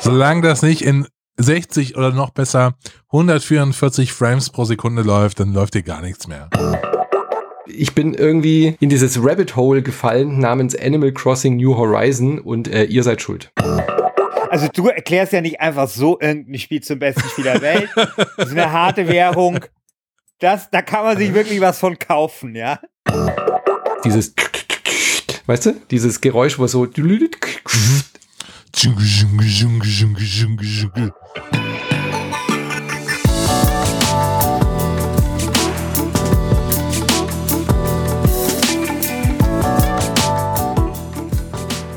Solange das nicht in 60 oder noch besser 144 Frames pro Sekunde läuft, dann läuft hier gar nichts mehr. Ich bin irgendwie in dieses Rabbit Hole gefallen namens Animal Crossing New Horizon und äh, ihr seid schuld. Also du erklärst ja nicht einfach so irgendein Spiel zum besten Spiel der Welt. Das ist eine harte Währung. Das, da kann man sich wirklich was von kaufen, ja. Dieses, weißt du, dieses Geräusch, wo so.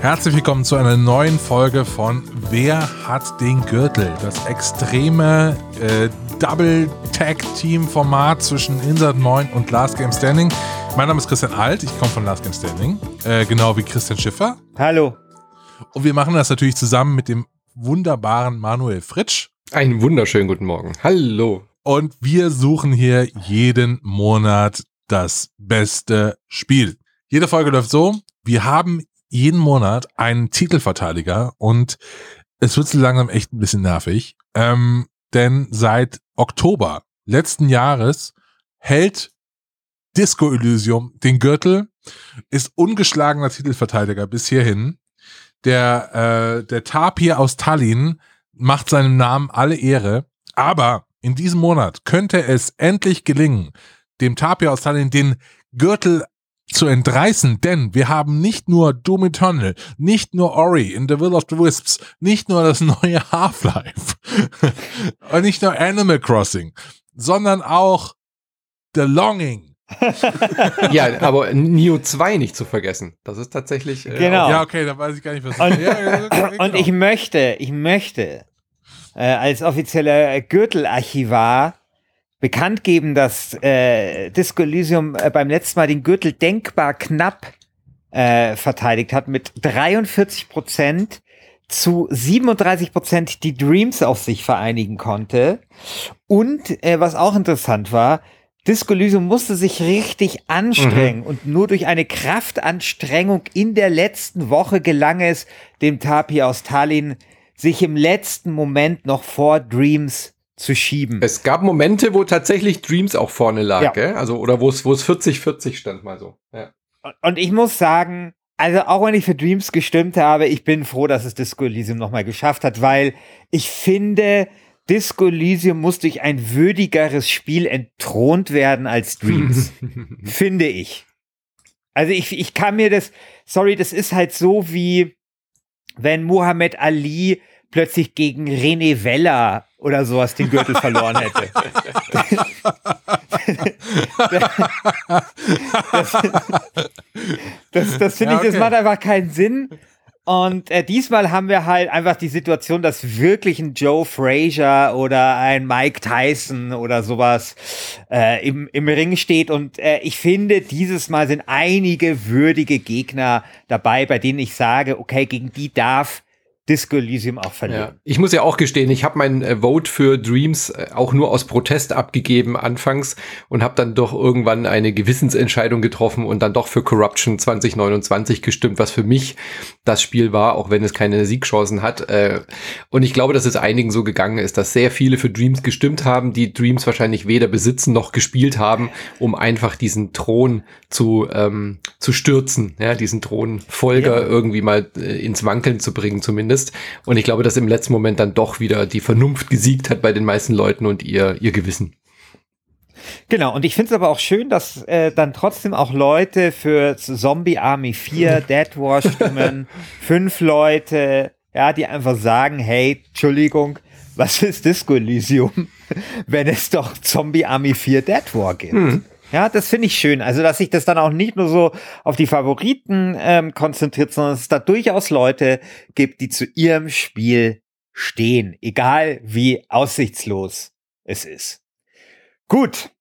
Herzlich willkommen zu einer neuen Folge von Wer hat den Gürtel? Das extreme äh, Double-Tag-Team-Format zwischen Insert 9 und Last Game Standing. Mein Name ist Christian Alt, ich komme von Last Game Standing, äh, genau wie Christian Schiffer. Hallo. Und wir machen das natürlich zusammen mit dem wunderbaren Manuel Fritsch. Einen wunderschönen guten Morgen. Hallo. Und wir suchen hier jeden Monat das beste Spiel. Jede Folge läuft so, wir haben jeden Monat einen Titelverteidiger und es wird so langsam echt ein bisschen nervig. Ähm, denn seit Oktober letzten Jahres hält Disco Elysium den Gürtel, ist ungeschlagener Titelverteidiger bis hierhin. Der, äh, der Tapir aus Tallinn macht seinem Namen alle Ehre, aber in diesem Monat könnte es endlich gelingen, dem Tapir aus Tallinn den Gürtel zu entreißen, denn wir haben nicht nur Doom Eternal, nicht nur Ori in The Will of the Wisps, nicht nur das neue Half-Life und nicht nur Animal Crossing, sondern auch The Longing. Ja, aber Neo 2 nicht zu vergessen. Das ist tatsächlich. Äh, genau. Ja, okay, da weiß ich gar nicht, was. Und, ja, okay, genau. und ich möchte, ich möchte äh, als offizieller Gürtelarchivar bekannt geben, dass äh, Disco Elysium äh, beim letzten Mal den Gürtel denkbar knapp äh, verteidigt hat mit 43 Prozent zu 37 Prozent die Dreams auf sich vereinigen konnte. Und äh, was auch interessant war, Disco Elysium musste sich richtig anstrengen mhm. und nur durch eine Kraftanstrengung in der letzten Woche gelang es dem Tapi aus Tallinn, sich im letzten Moment noch vor Dreams zu schieben. Es gab Momente, wo tatsächlich Dreams auch vorne lag, ja. gell? Also, oder wo es, wo es 40-40 stand mal so. Ja. Und ich muss sagen, also auch wenn ich für Dreams gestimmt habe, ich bin froh, dass es Disco Elysium nochmal geschafft hat, weil ich finde, Disco Elysium muss durch ein würdigeres Spiel entthront werden als Dreams. finde ich. Also ich, ich kann mir das, sorry, das ist halt so wie, wenn Muhammad Ali plötzlich gegen René Weller oder sowas den Gürtel verloren hätte. das das, das finde ja, okay. ich, das macht einfach keinen Sinn. Und äh, diesmal haben wir halt einfach die Situation, dass wirklich ein Joe Frazier oder ein Mike Tyson oder sowas äh, im, im Ring steht. Und äh, ich finde, dieses Mal sind einige würdige Gegner dabei, bei denen ich sage, okay, gegen die darf Disco Elysium auch verlieren. Ja. Ich muss ja auch gestehen, ich habe mein äh, Vote für Dreams äh, auch nur aus Protest abgegeben anfangs und habe dann doch irgendwann eine Gewissensentscheidung getroffen und dann doch für Corruption 2029 gestimmt, was für mich das Spiel war, auch wenn es keine Siegchancen hat. Äh, und ich glaube, dass es einigen so gegangen ist, dass sehr viele für Dreams gestimmt haben, die Dreams wahrscheinlich weder besitzen noch gespielt haben, um einfach diesen Thron zu, ähm, zu stürzen, ja, diesen Thronfolger ja. irgendwie mal äh, ins Wankeln zu bringen zumindest zumindest. Und ich glaube, dass im letzten Moment dann doch wieder die Vernunft gesiegt hat bei den meisten Leuten und ihr, ihr Gewissen. Genau, und ich finde es aber auch schön, dass äh, dann trotzdem auch Leute für Zombie Army 4, Dead War stimmen, fünf Leute, ja, die einfach sagen, hey, Entschuldigung, was ist Disco Elysium, wenn es doch Zombie Army 4 Dead War gibt? Hm. Ja, das finde ich schön. Also, dass sich das dann auch nicht nur so auf die Favoriten ähm, konzentriert, sondern dass es da durchaus Leute gibt, die zu ihrem Spiel stehen, egal wie aussichtslos es ist. Gut.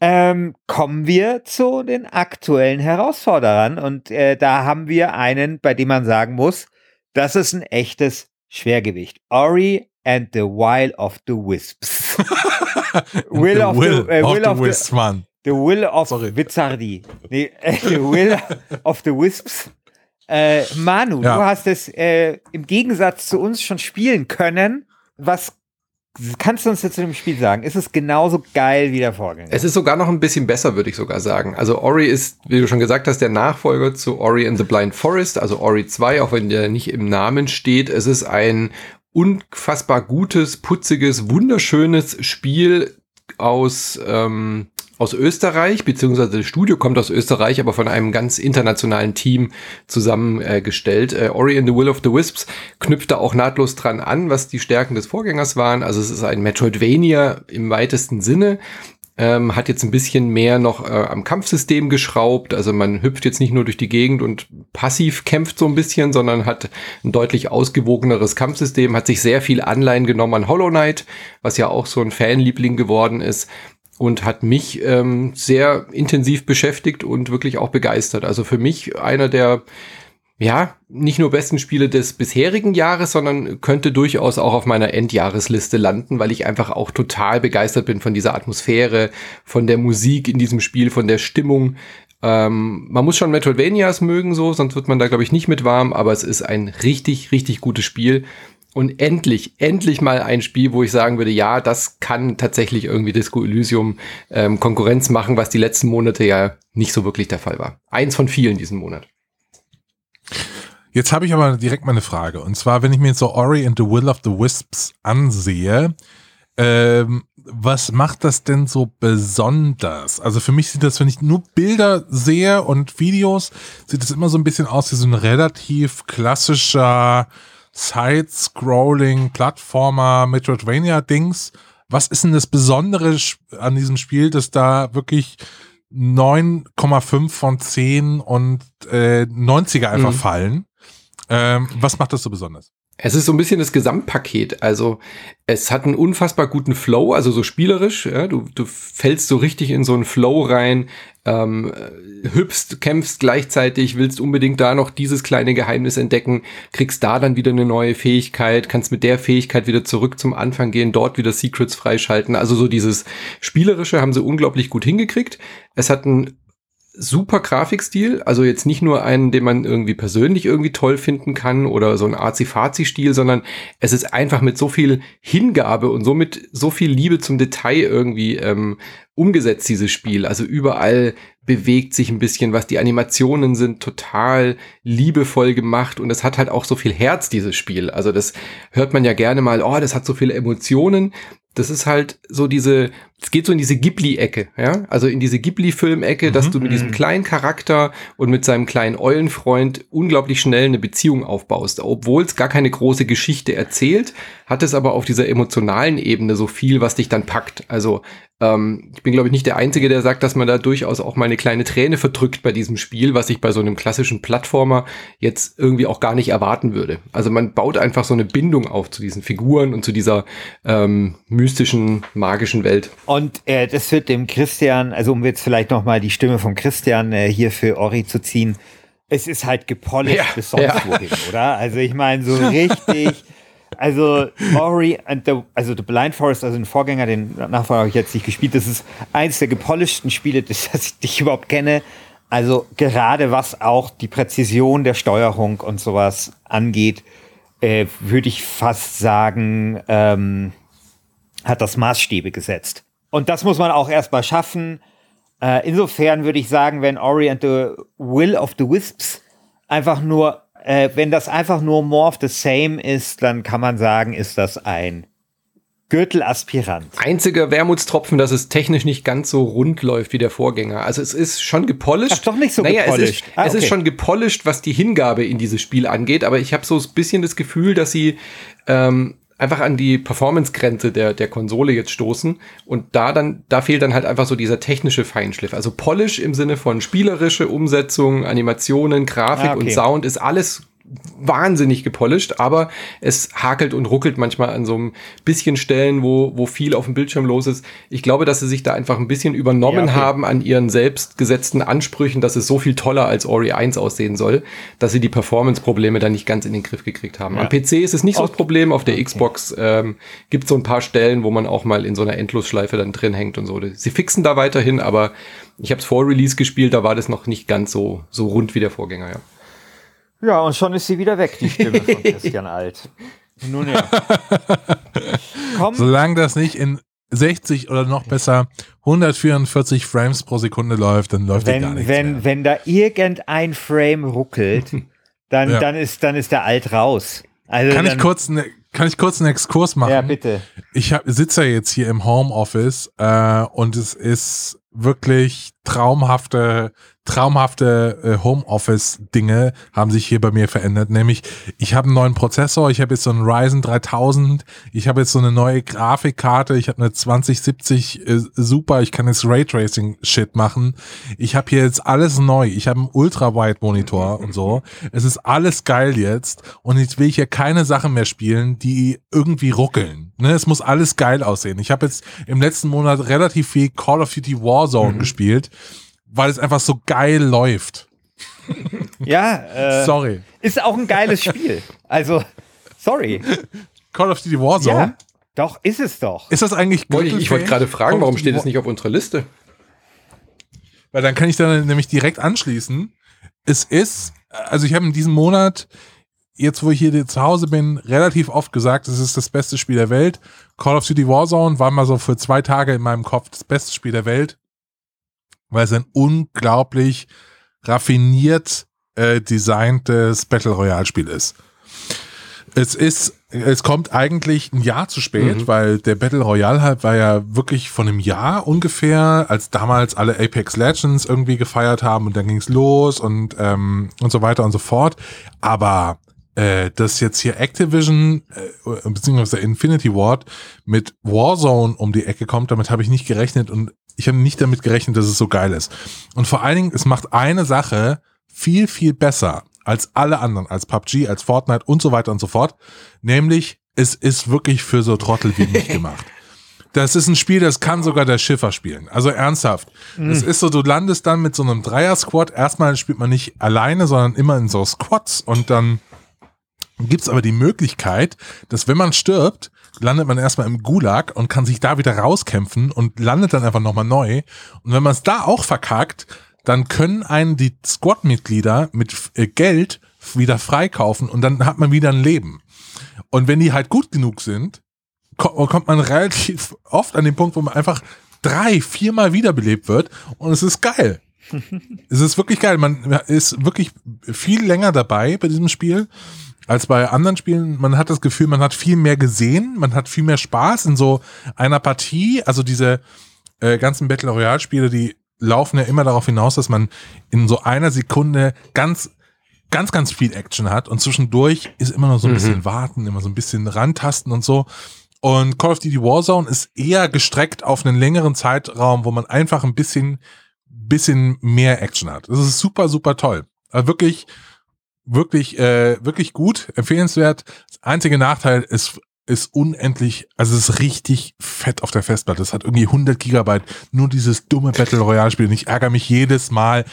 Ähm, kommen wir zu den aktuellen Herausforderern. Und äh, da haben wir einen, bei dem man sagen muss, das ist ein echtes Schwergewicht. Ori and the Wild of the Wisps. will, the of, will the, äh, will of the Wisps, man. The Will of Sorry. Nee, äh, The Will of the Wisps. Äh, Manu, Ja. du hast es äh, im Gegensatz zu uns schon spielen können. Was kannst du uns jetzt zu dem Spiel sagen? Ist es genauso geil wie der Vorgänger? Es ist sogar noch ein bisschen besser, würde ich sogar sagen. Also Ori ist, wie du schon gesagt hast, der Nachfolger zu Ori and the Blind Forest, also Ori 2, auch wenn der nicht im Namen steht. Es ist ein unfassbar gutes, putziges, wunderschönes Spiel aus, ähm, aus Österreich, beziehungsweise das Studio kommt aus Österreich, aber von einem ganz internationalen Team zusammengestellt. Äh, Ori and the Will of the Wisps knüpft da auch nahtlos dran an, was die Stärken des Vorgängers waren. Also es ist ein Metroidvania im weitesten Sinne. Ähm, hat jetzt ein bisschen mehr noch äh, am Kampfsystem geschraubt. Also man hüpft jetzt nicht nur durch die Gegend und passiv kämpft so ein bisschen, sondern hat ein deutlich ausgewogeneres Kampfsystem, hat sich sehr viel Anleihen genommen an Hollow Knight, was ja auch so ein Fanliebling geworden ist und hat mich ähm, sehr intensiv beschäftigt und wirklich auch begeistert. Also für mich einer der ja, nicht nur besten Spiele des bisherigen Jahres, sondern könnte durchaus auch auf meiner Endjahresliste landen, weil ich einfach auch total begeistert bin von dieser Atmosphäre, von der Musik in diesem Spiel, von der Stimmung. Ähm, man muss schon Metroidvanias mögen, so, sonst wird man da, glaube ich, nicht mit warm, aber es ist ein richtig, richtig gutes Spiel. Und endlich, endlich mal ein Spiel, wo ich sagen würde, ja, das kann tatsächlich irgendwie Disco Elysium ähm, Konkurrenz machen, was die letzten Monate ja nicht so wirklich der Fall war. Eins von vielen diesen Monat. Jetzt habe ich aber direkt mal eine Frage. Und zwar, wenn ich mir jetzt so Ori and the Will of the Wisps ansehe, ähm, was macht das denn so besonders? Also für mich sieht das, wenn ich nur Bilder sehe und Videos, sieht es immer so ein bisschen aus wie so ein relativ klassischer Side-Scrolling Plattformer Metroidvania-Dings. Was ist denn das Besondere an diesem Spiel, dass da wirklich 9,5 von 10 und äh, 90er einfach Mhm. fallen? Ähm, was macht das so besonders? Es ist so ein bisschen das Gesamtpaket. Also es hat einen unfassbar guten Flow, also so spielerisch. Ja, du, du fällst so richtig in so einen Flow rein, ähm, äh, hüpfst, kämpfst gleichzeitig, willst unbedingt da noch dieses kleine Geheimnis entdecken, kriegst da dann wieder eine neue Fähigkeit, kannst mit der Fähigkeit wieder zurück zum Anfang gehen, dort wieder Secrets freischalten. Also so dieses Spielerische haben sie unglaublich gut hingekriegt. Es hat einen super Grafikstil, also jetzt nicht nur einen, den man irgendwie persönlich irgendwie toll finden kann oder so ein Arzi-Fazi-Stil, sondern es ist einfach mit so viel Hingabe und somit so viel Liebe zum Detail irgendwie ähm, umgesetzt, dieses Spiel. Also überall bewegt sich ein bisschen was. Die Animationen sind total liebevoll gemacht und es hat halt auch so viel Herz, dieses Spiel. Also das hört man ja gerne mal, oh, das hat so viele Emotionen. Das ist halt so diese, es geht so in diese Ghibli-Ecke, ja, also in diese Ghibli-Film-Ecke, dass Mhm. du mit diesem kleinen Charakter und mit seinem kleinen Eulenfreund unglaublich schnell eine Beziehung aufbaust. Obwohl es gar keine große Geschichte erzählt, hat es aber auf dieser emotionalen Ebene so viel, was dich dann packt. Also ähm, ich bin, glaube ich, nicht der Einzige, der sagt, dass man da durchaus auch mal eine kleine Träne verdrückt bei diesem Spiel, was ich bei so einem klassischen Plattformer jetzt irgendwie auch gar nicht erwarten würde. Also man baut einfach so eine Bindung auf zu diesen Figuren und zu dieser ähm, mystischen, magischen Welt. Und äh, das wird dem Christian, also um jetzt vielleicht noch mal die Stimme von Christian äh, hier für Ori zu ziehen, es ist halt gepolished Ja, bis sonst ja. wohin, oder? Also ich meine so richtig, also Ori and the, also The Blind Forest, also den Vorgänger, den Nachfolger habe ich jetzt nicht gespielt, das ist eins der gepolisheden Spiele, das, das ich überhaupt kenne. Also gerade was auch die Präzision der Steuerung und sowas angeht, äh, würde ich fast sagen, ähm, hat das Maßstäbe gesetzt. Und das muss man auch erstmal schaffen. Äh, insofern würde ich sagen, wenn Ori and the Will of the Wisps einfach nur, äh, wenn das einfach nur more of the same ist, dann kann man sagen, ist das ein Gürtelaspirant. Einziger Wermutstropfen, dass es technisch nicht ganz so rund läuft wie der Vorgänger. Also es ist schon gepolished. Ach, doch nicht so naja, gepolished. Es, ist, Ah, es ist okay. schon gepolished, was die Hingabe in dieses Spiel angeht, aber ich habe so ein bisschen das Gefühl, dass sie ähm, einfach an die Performance-Grenze der, der Konsole jetzt stoßen und da dann, da fehlt dann halt einfach so dieser technische Feinschliff. Also Polish im Sinne von spielerische Umsetzung, Animationen, Grafik Ah, okay. und Sound ist alles wahnsinnig gepolished, aber es hakelt und ruckelt manchmal an so ein bisschen Stellen, wo, wo viel auf dem Bildschirm los ist. Ich glaube, dass sie sich da einfach ein bisschen übernommen Ja, okay. haben an ihren selbst gesetzten Ansprüchen, dass es so viel toller als Ori 1 aussehen soll, dass sie die Performance-Probleme dann nicht ganz in den Griff gekriegt haben. Ja. Am PC ist es nicht so das Okay. Problem, auf der Xbox ähm, gibt es so ein paar Stellen, wo man auch mal in so einer Endlosschleife dann drin hängt und so. Sie fixen da weiterhin, aber ich habe es vor Release gespielt, da war das noch nicht ganz so, so rund wie der Vorgänger, ja. Ja, und schon ist sie wieder weg, die Stimme von Christian Alt. Nun ja. Komm. Solange das nicht in 60 oder noch besser 144 Frames pro Sekunde läuft, dann läuft wenn, gar nichts wenn, mehr. Wenn da irgendein Frame ruckelt, dann, ja. dann, ist, dann ist der Alt raus. Also kann, ich kurz ne, kann ich kurz einen Exkurs machen? Ja, bitte. Ich sitze ja jetzt hier im Homeoffice äh, und es ist wirklich traumhafte traumhafte äh, Homeoffice-Dinge haben sich hier bei mir verändert. Nämlich, ich habe einen neuen Prozessor, ich habe jetzt so einen Ryzen 3000, ich habe jetzt so eine neue Grafikkarte, ich habe eine 2070 äh, Super, ich kann jetzt Raytracing-Shit machen. Ich habe hier jetzt alles neu. Ich habe einen Ultra-Wide-Monitor und so. Es ist alles geil jetzt und jetzt will ich hier keine Sachen mehr spielen, die irgendwie ruckeln. Ne, es muss alles geil aussehen. Ich habe jetzt im letzten Monat relativ viel Call of Duty Warzone mhm. gespielt weil es einfach so geil läuft. Ja, äh, sorry. Ist auch ein geiles Spiel. Also, sorry. Call of Duty Warzone? Ja, doch, ist es doch. Ist das eigentlich Ich, ich wollte gerade fragen, warum steht es nicht auf unserer Liste? Weil dann kann ich dann nämlich direkt anschließen. Es ist, also ich habe in diesem Monat, jetzt wo ich hier zu Hause bin, relativ oft gesagt, es ist das beste Spiel der Welt. Call of Duty Warzone war mal so für zwei Tage in meinem Kopf das beste Spiel der Welt weil es ein unglaublich raffiniert äh, designtes Battle Royale Spiel ist. Es ist, es kommt eigentlich ein Jahr zu spät, mhm. weil der Battle Royale halt war ja wirklich von einem Jahr ungefähr, als damals alle Apex Legends irgendwie gefeiert haben und dann ging's los und ähm, und so weiter und so fort. Aber äh, dass jetzt hier Activision äh, beziehungsweise Infinity Ward mit Warzone um die Ecke kommt, damit habe ich nicht gerechnet und ich habe nicht damit gerechnet, dass es so geil ist. Und vor allen Dingen, es macht eine Sache viel, viel besser als alle anderen, als PUBG, als Fortnite und so weiter und so fort. Nämlich, es ist wirklich für so Trottel wie mich gemacht. Das ist ein Spiel, das kann sogar der Schiffer spielen. Also ernsthaft. Es mhm. ist so, du landest dann mit so einem Dreier-Squad. Erstmal spielt man nicht alleine, sondern immer in so Squads und dann gibt's aber die Möglichkeit, dass wenn man stirbt, landet man erstmal im Gulag und kann sich da wieder rauskämpfen und landet dann einfach nochmal neu. Und wenn man es da auch verkackt, dann können einen die Squad-Mitglieder mit äh, Geld wieder freikaufen und dann hat man wieder ein Leben. Und wenn die halt gut genug sind, kommt man relativ oft an den Punkt, wo man einfach drei, viermal wiederbelebt wird und es ist geil. es ist wirklich geil. Man ist wirklich viel länger dabei bei diesem Spiel als bei anderen Spielen. Man hat das Gefühl, man hat viel mehr gesehen, man hat viel mehr Spaß in so einer Partie. Also diese äh, ganzen Battle Royale Spiele, die laufen ja immer darauf hinaus, dass man in so einer Sekunde ganz ganz, ganz viel Action hat und zwischendurch ist immer noch so ein mhm. bisschen warten, immer so ein bisschen rantasten und so. Und Call of Duty Warzone ist eher gestreckt auf einen längeren Zeitraum, wo man einfach ein bisschen, bisschen mehr Action hat. Das ist super, super toll. Also wirklich wirklich, äh, wirklich gut, empfehlenswert. Einzige Nachteil ist, ist unendlich, also es ist richtig fett auf der Festplatte. Es hat irgendwie 100 Gigabyte, nur dieses dumme Battle Royale Spiel. Und ich ärgere mich jedes Mal,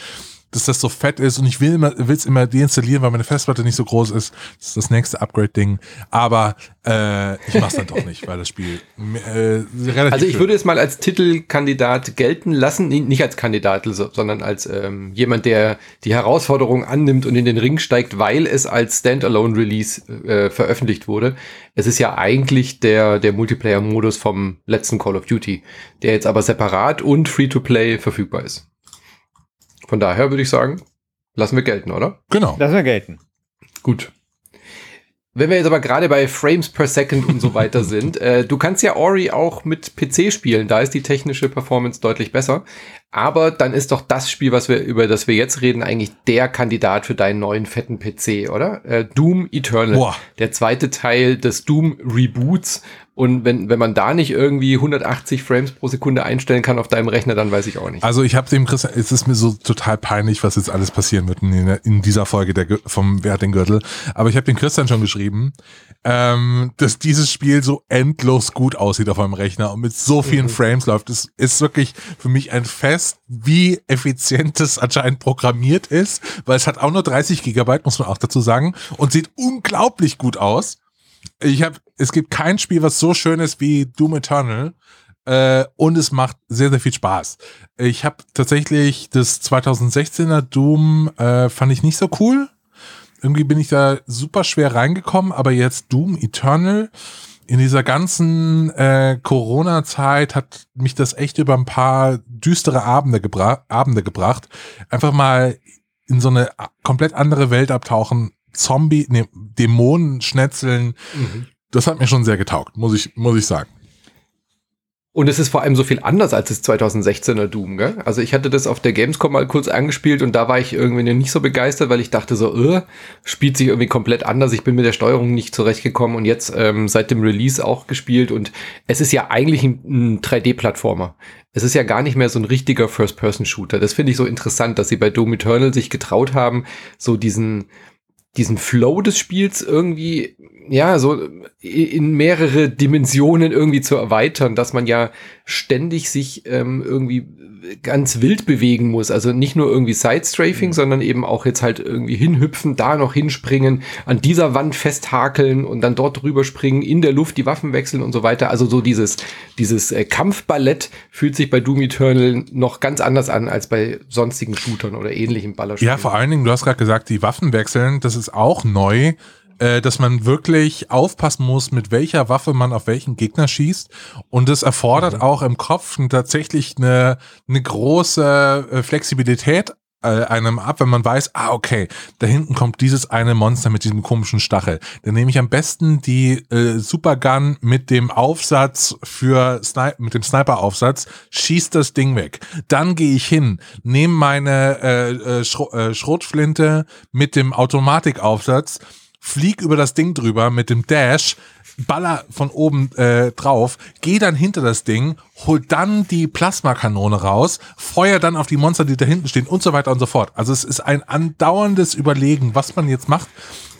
dass das so fett ist und ich will es immer deinstallieren, weil meine Festplatte nicht so groß ist. Das ist das nächste Upgrade-Ding. Aber äh, ich mach's dann doch nicht, weil das Spiel äh, relativ. Also ich würde es mal als Titelkandidat gelten lassen, nicht als Kandidat, sondern als ähm, jemand, der die Herausforderung annimmt und in den Ring steigt, weil es als Standalone-Release äh, veröffentlicht wurde. Es ist ja eigentlich der, der Multiplayer-Modus vom letzten Call of Duty, der jetzt aber separat und Free-to-Play verfügbar ist. Von daher würde ich sagen, lassen wir gelten, oder? Genau. Lassen wir gelten. Gut. Wenn wir jetzt aber gerade bei Frames per Second und so weiter sind, äh, du kannst ja Ori auch mit PC spielen, da ist die technische Performance deutlich besser. Aber dann ist doch das Spiel, was wir über das wir jetzt reden, eigentlich der Kandidat für deinen neuen fetten PC, oder? Äh, Doom Eternal, Boah. der zweite Teil des Doom Reboots, und wenn, wenn man da nicht irgendwie 180 Frames pro Sekunde einstellen kann auf deinem Rechner, dann weiß ich auch nicht. Also ich habe dem Christian, es ist mir so total peinlich, was jetzt alles passieren wird in, in dieser Folge der, vom Wer hat den Gürtel. Aber ich habe den Christian schon geschrieben, ähm, dass dieses Spiel so endlos gut aussieht auf meinem Rechner und mit so vielen mhm. Frames läuft. Es ist wirklich für mich ein Fest, wie effizient es anscheinend programmiert ist, weil es hat auch nur 30 Gigabyte, muss man auch dazu sagen, und sieht unglaublich gut aus ich habe, es gibt kein Spiel, was so schön ist wie Doom Eternal. Äh, und es macht sehr, sehr viel Spaß. Ich habe tatsächlich das 2016er Doom, äh, fand ich nicht so cool. irgendwie bin ich da super schwer reingekommen, aber jetzt Doom Eternal in dieser ganzen äh, Corona-Zeit hat mich das echt über ein paar düstere Abende, gebra Abende gebracht. Einfach mal in so eine komplett andere Welt abtauchen, Zombie, nee, Dämonen schnetzeln. Mhm. Das hat mir schon sehr getaugt, muss ich, muss ich sagen. Und es ist vor allem so viel anders als das 2016er Doom, gell? Also ich hatte das auf der Gamescom mal kurz angespielt und da war ich irgendwie nicht so begeistert, weil ich dachte so, äh, spielt sich irgendwie komplett anders. Ich bin mit der Steuerung nicht zurechtgekommen und jetzt ähm, seit dem Release auch gespielt und es ist ja eigentlich ein, ein 3D-Plattformer. Es ist ja gar nicht mehr so ein richtiger First-Person-Shooter. Das finde ich so interessant, dass sie bei Doom Eternal sich getraut haben, so diesen diesen Flow des Spiels irgendwie, ja, so in mehrere Dimensionen irgendwie zu erweitern, dass man ja ständig sich ähm, irgendwie ganz wild bewegen muss. Also nicht nur irgendwie Side-Strafing, mhm. sondern eben auch jetzt halt irgendwie hinhüpfen, da noch hinspringen, an dieser Wand festhakeln und dann dort drüber springen, in der Luft die Waffen wechseln und so weiter. Also so dieses, dieses äh, Kampfballett fühlt sich bei Doom Eternal noch ganz anders an als bei sonstigen Shootern oder ähnlichen Ballerspielen. Ja, vor allen Dingen, du hast gerade gesagt, die Waffen wechseln, das ist auch neu äh, dass man wirklich aufpassen muss, mit welcher Waffe man auf welchen Gegner schießt. Und es erfordert mhm. auch im Kopf tatsächlich eine, eine große äh, Flexibilität äh, einem ab, wenn man weiß, ah, okay, da hinten kommt dieses eine Monster mit diesem komischen Stachel. Dann nehme ich am besten die äh, Supergun mit dem Aufsatz für Sni mit dem Sniper-Aufsatz, schieß das Ding weg. Dann gehe ich hin, nehme meine äh, äh, Schro äh, Schrotflinte mit dem Automatikaufsatz, flieg über das Ding drüber mit dem Dash, baller von oben äh, drauf, geh dann hinter das Ding, hol dann die Plasmakanone raus, feuer dann auf die Monster, die da hinten stehen und so weiter und so fort. Also es ist ein andauerndes Überlegen, was man jetzt macht.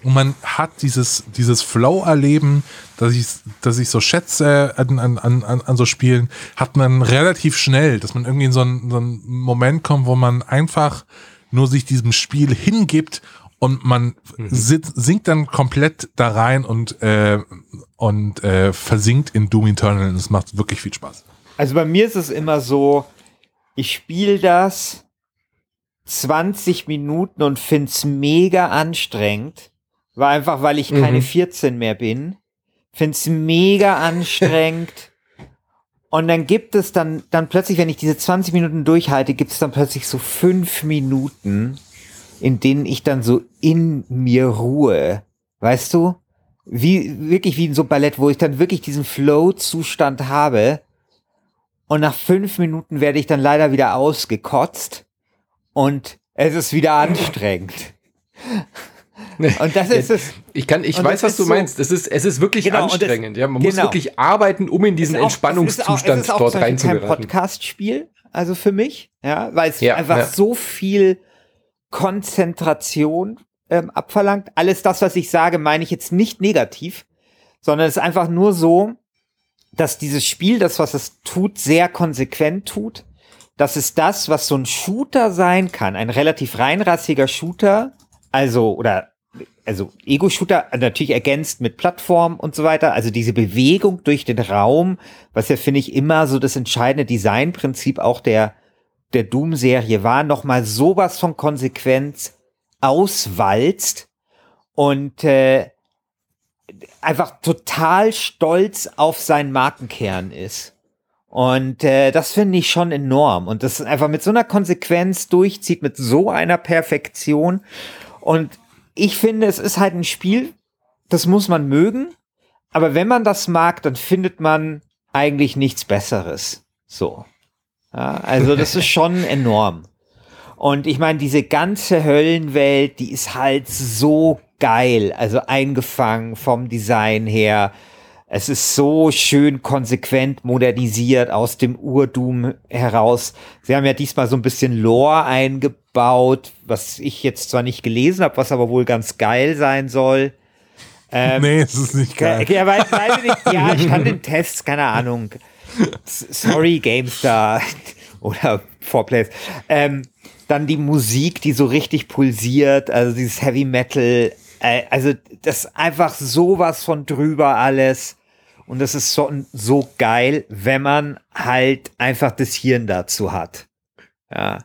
Und man hat dieses, dieses Flow-Erleben, dass ich, dass ich so schätze an, an, an, an so Spielen, hat man relativ schnell, dass man irgendwie in so einen, so einen Moment kommt, wo man einfach nur sich diesem Spiel hingibt und man mhm. sinkt dann komplett da rein und, äh, und äh, versinkt in Doom Eternal und es macht wirklich viel Spaß. Also bei mir ist es immer so, ich spiele das 20 Minuten und finde es mega anstrengend. War einfach, weil ich mhm. keine 14 mehr bin. Finde es mega anstrengend. Und dann gibt es dann, dann plötzlich, wenn ich diese 20 Minuten durchhalte, gibt es dann plötzlich so fünf Minuten, in denen ich dann so in mir ruhe. Weißt du? Wie, wirklich wie in so Ballett, wo ich dann wirklich diesen Flow-Zustand habe. Und nach fünf Minuten werde ich dann leider wieder ausgekotzt. Und es ist wieder anstrengend. Und das ist es. Ich kann, ich weiß, was du so, meinst. Es ist, es ist wirklich genau, anstrengend. Das, ja, man genau. muss wirklich arbeiten, um in diesen auch, Entspannungszustand auch, es ist auch dort reinzugeraten. Es ist kein Podcast-Spiel, also für mich, ja, weil es ja, einfach ja. so viel Konzentration ähm, abverlangt. Alles das, was ich sage, meine ich jetzt nicht negativ, sondern es ist einfach nur so, dass dieses Spiel, das, was es tut, sehr konsequent tut. Das ist das, was so ein Shooter sein kann, ein relativ reinrassiger Shooter, also, oder, also Ego-Shooter, natürlich ergänzt mit Plattform und so weiter, also diese Bewegung durch den Raum, was ja, finde ich, immer so das entscheidende Designprinzip auch der, der Doom-Serie war, nochmal sowas von Konsequenz auswalzt und äh, einfach total stolz auf seinen Markenkern ist. Und äh, das finde ich schon enorm. Und das einfach mit so einer Konsequenz durchzieht, mit so einer Perfektion. Und ich finde, es ist halt ein Spiel, das muss man mögen. Aber wenn man das mag, dann findet man eigentlich nichts Besseres. So. Ja, also das ist schon enorm. Und ich meine, diese ganze Höllenwelt, die ist halt so geil, also eingefangen vom Design her. Es ist so schön konsequent modernisiert aus dem Urdoom heraus. Sie haben ja diesmal so ein bisschen Lore eingebaut, was ich jetzt zwar nicht gelesen habe, was aber wohl ganz geil sein soll. Ähm, nee, es ist nicht geil. Ja, weil, weil nicht, ja ich fand den Test, keine Ahnung. Sorry, GameStar oder 4Plays. Ähm, dann die Musik, die so richtig pulsiert, also dieses Heavy Metal, äh, also das einfach sowas von drüber alles. Und das ist so, so geil, wenn man halt einfach das Hirn dazu hat. Ja.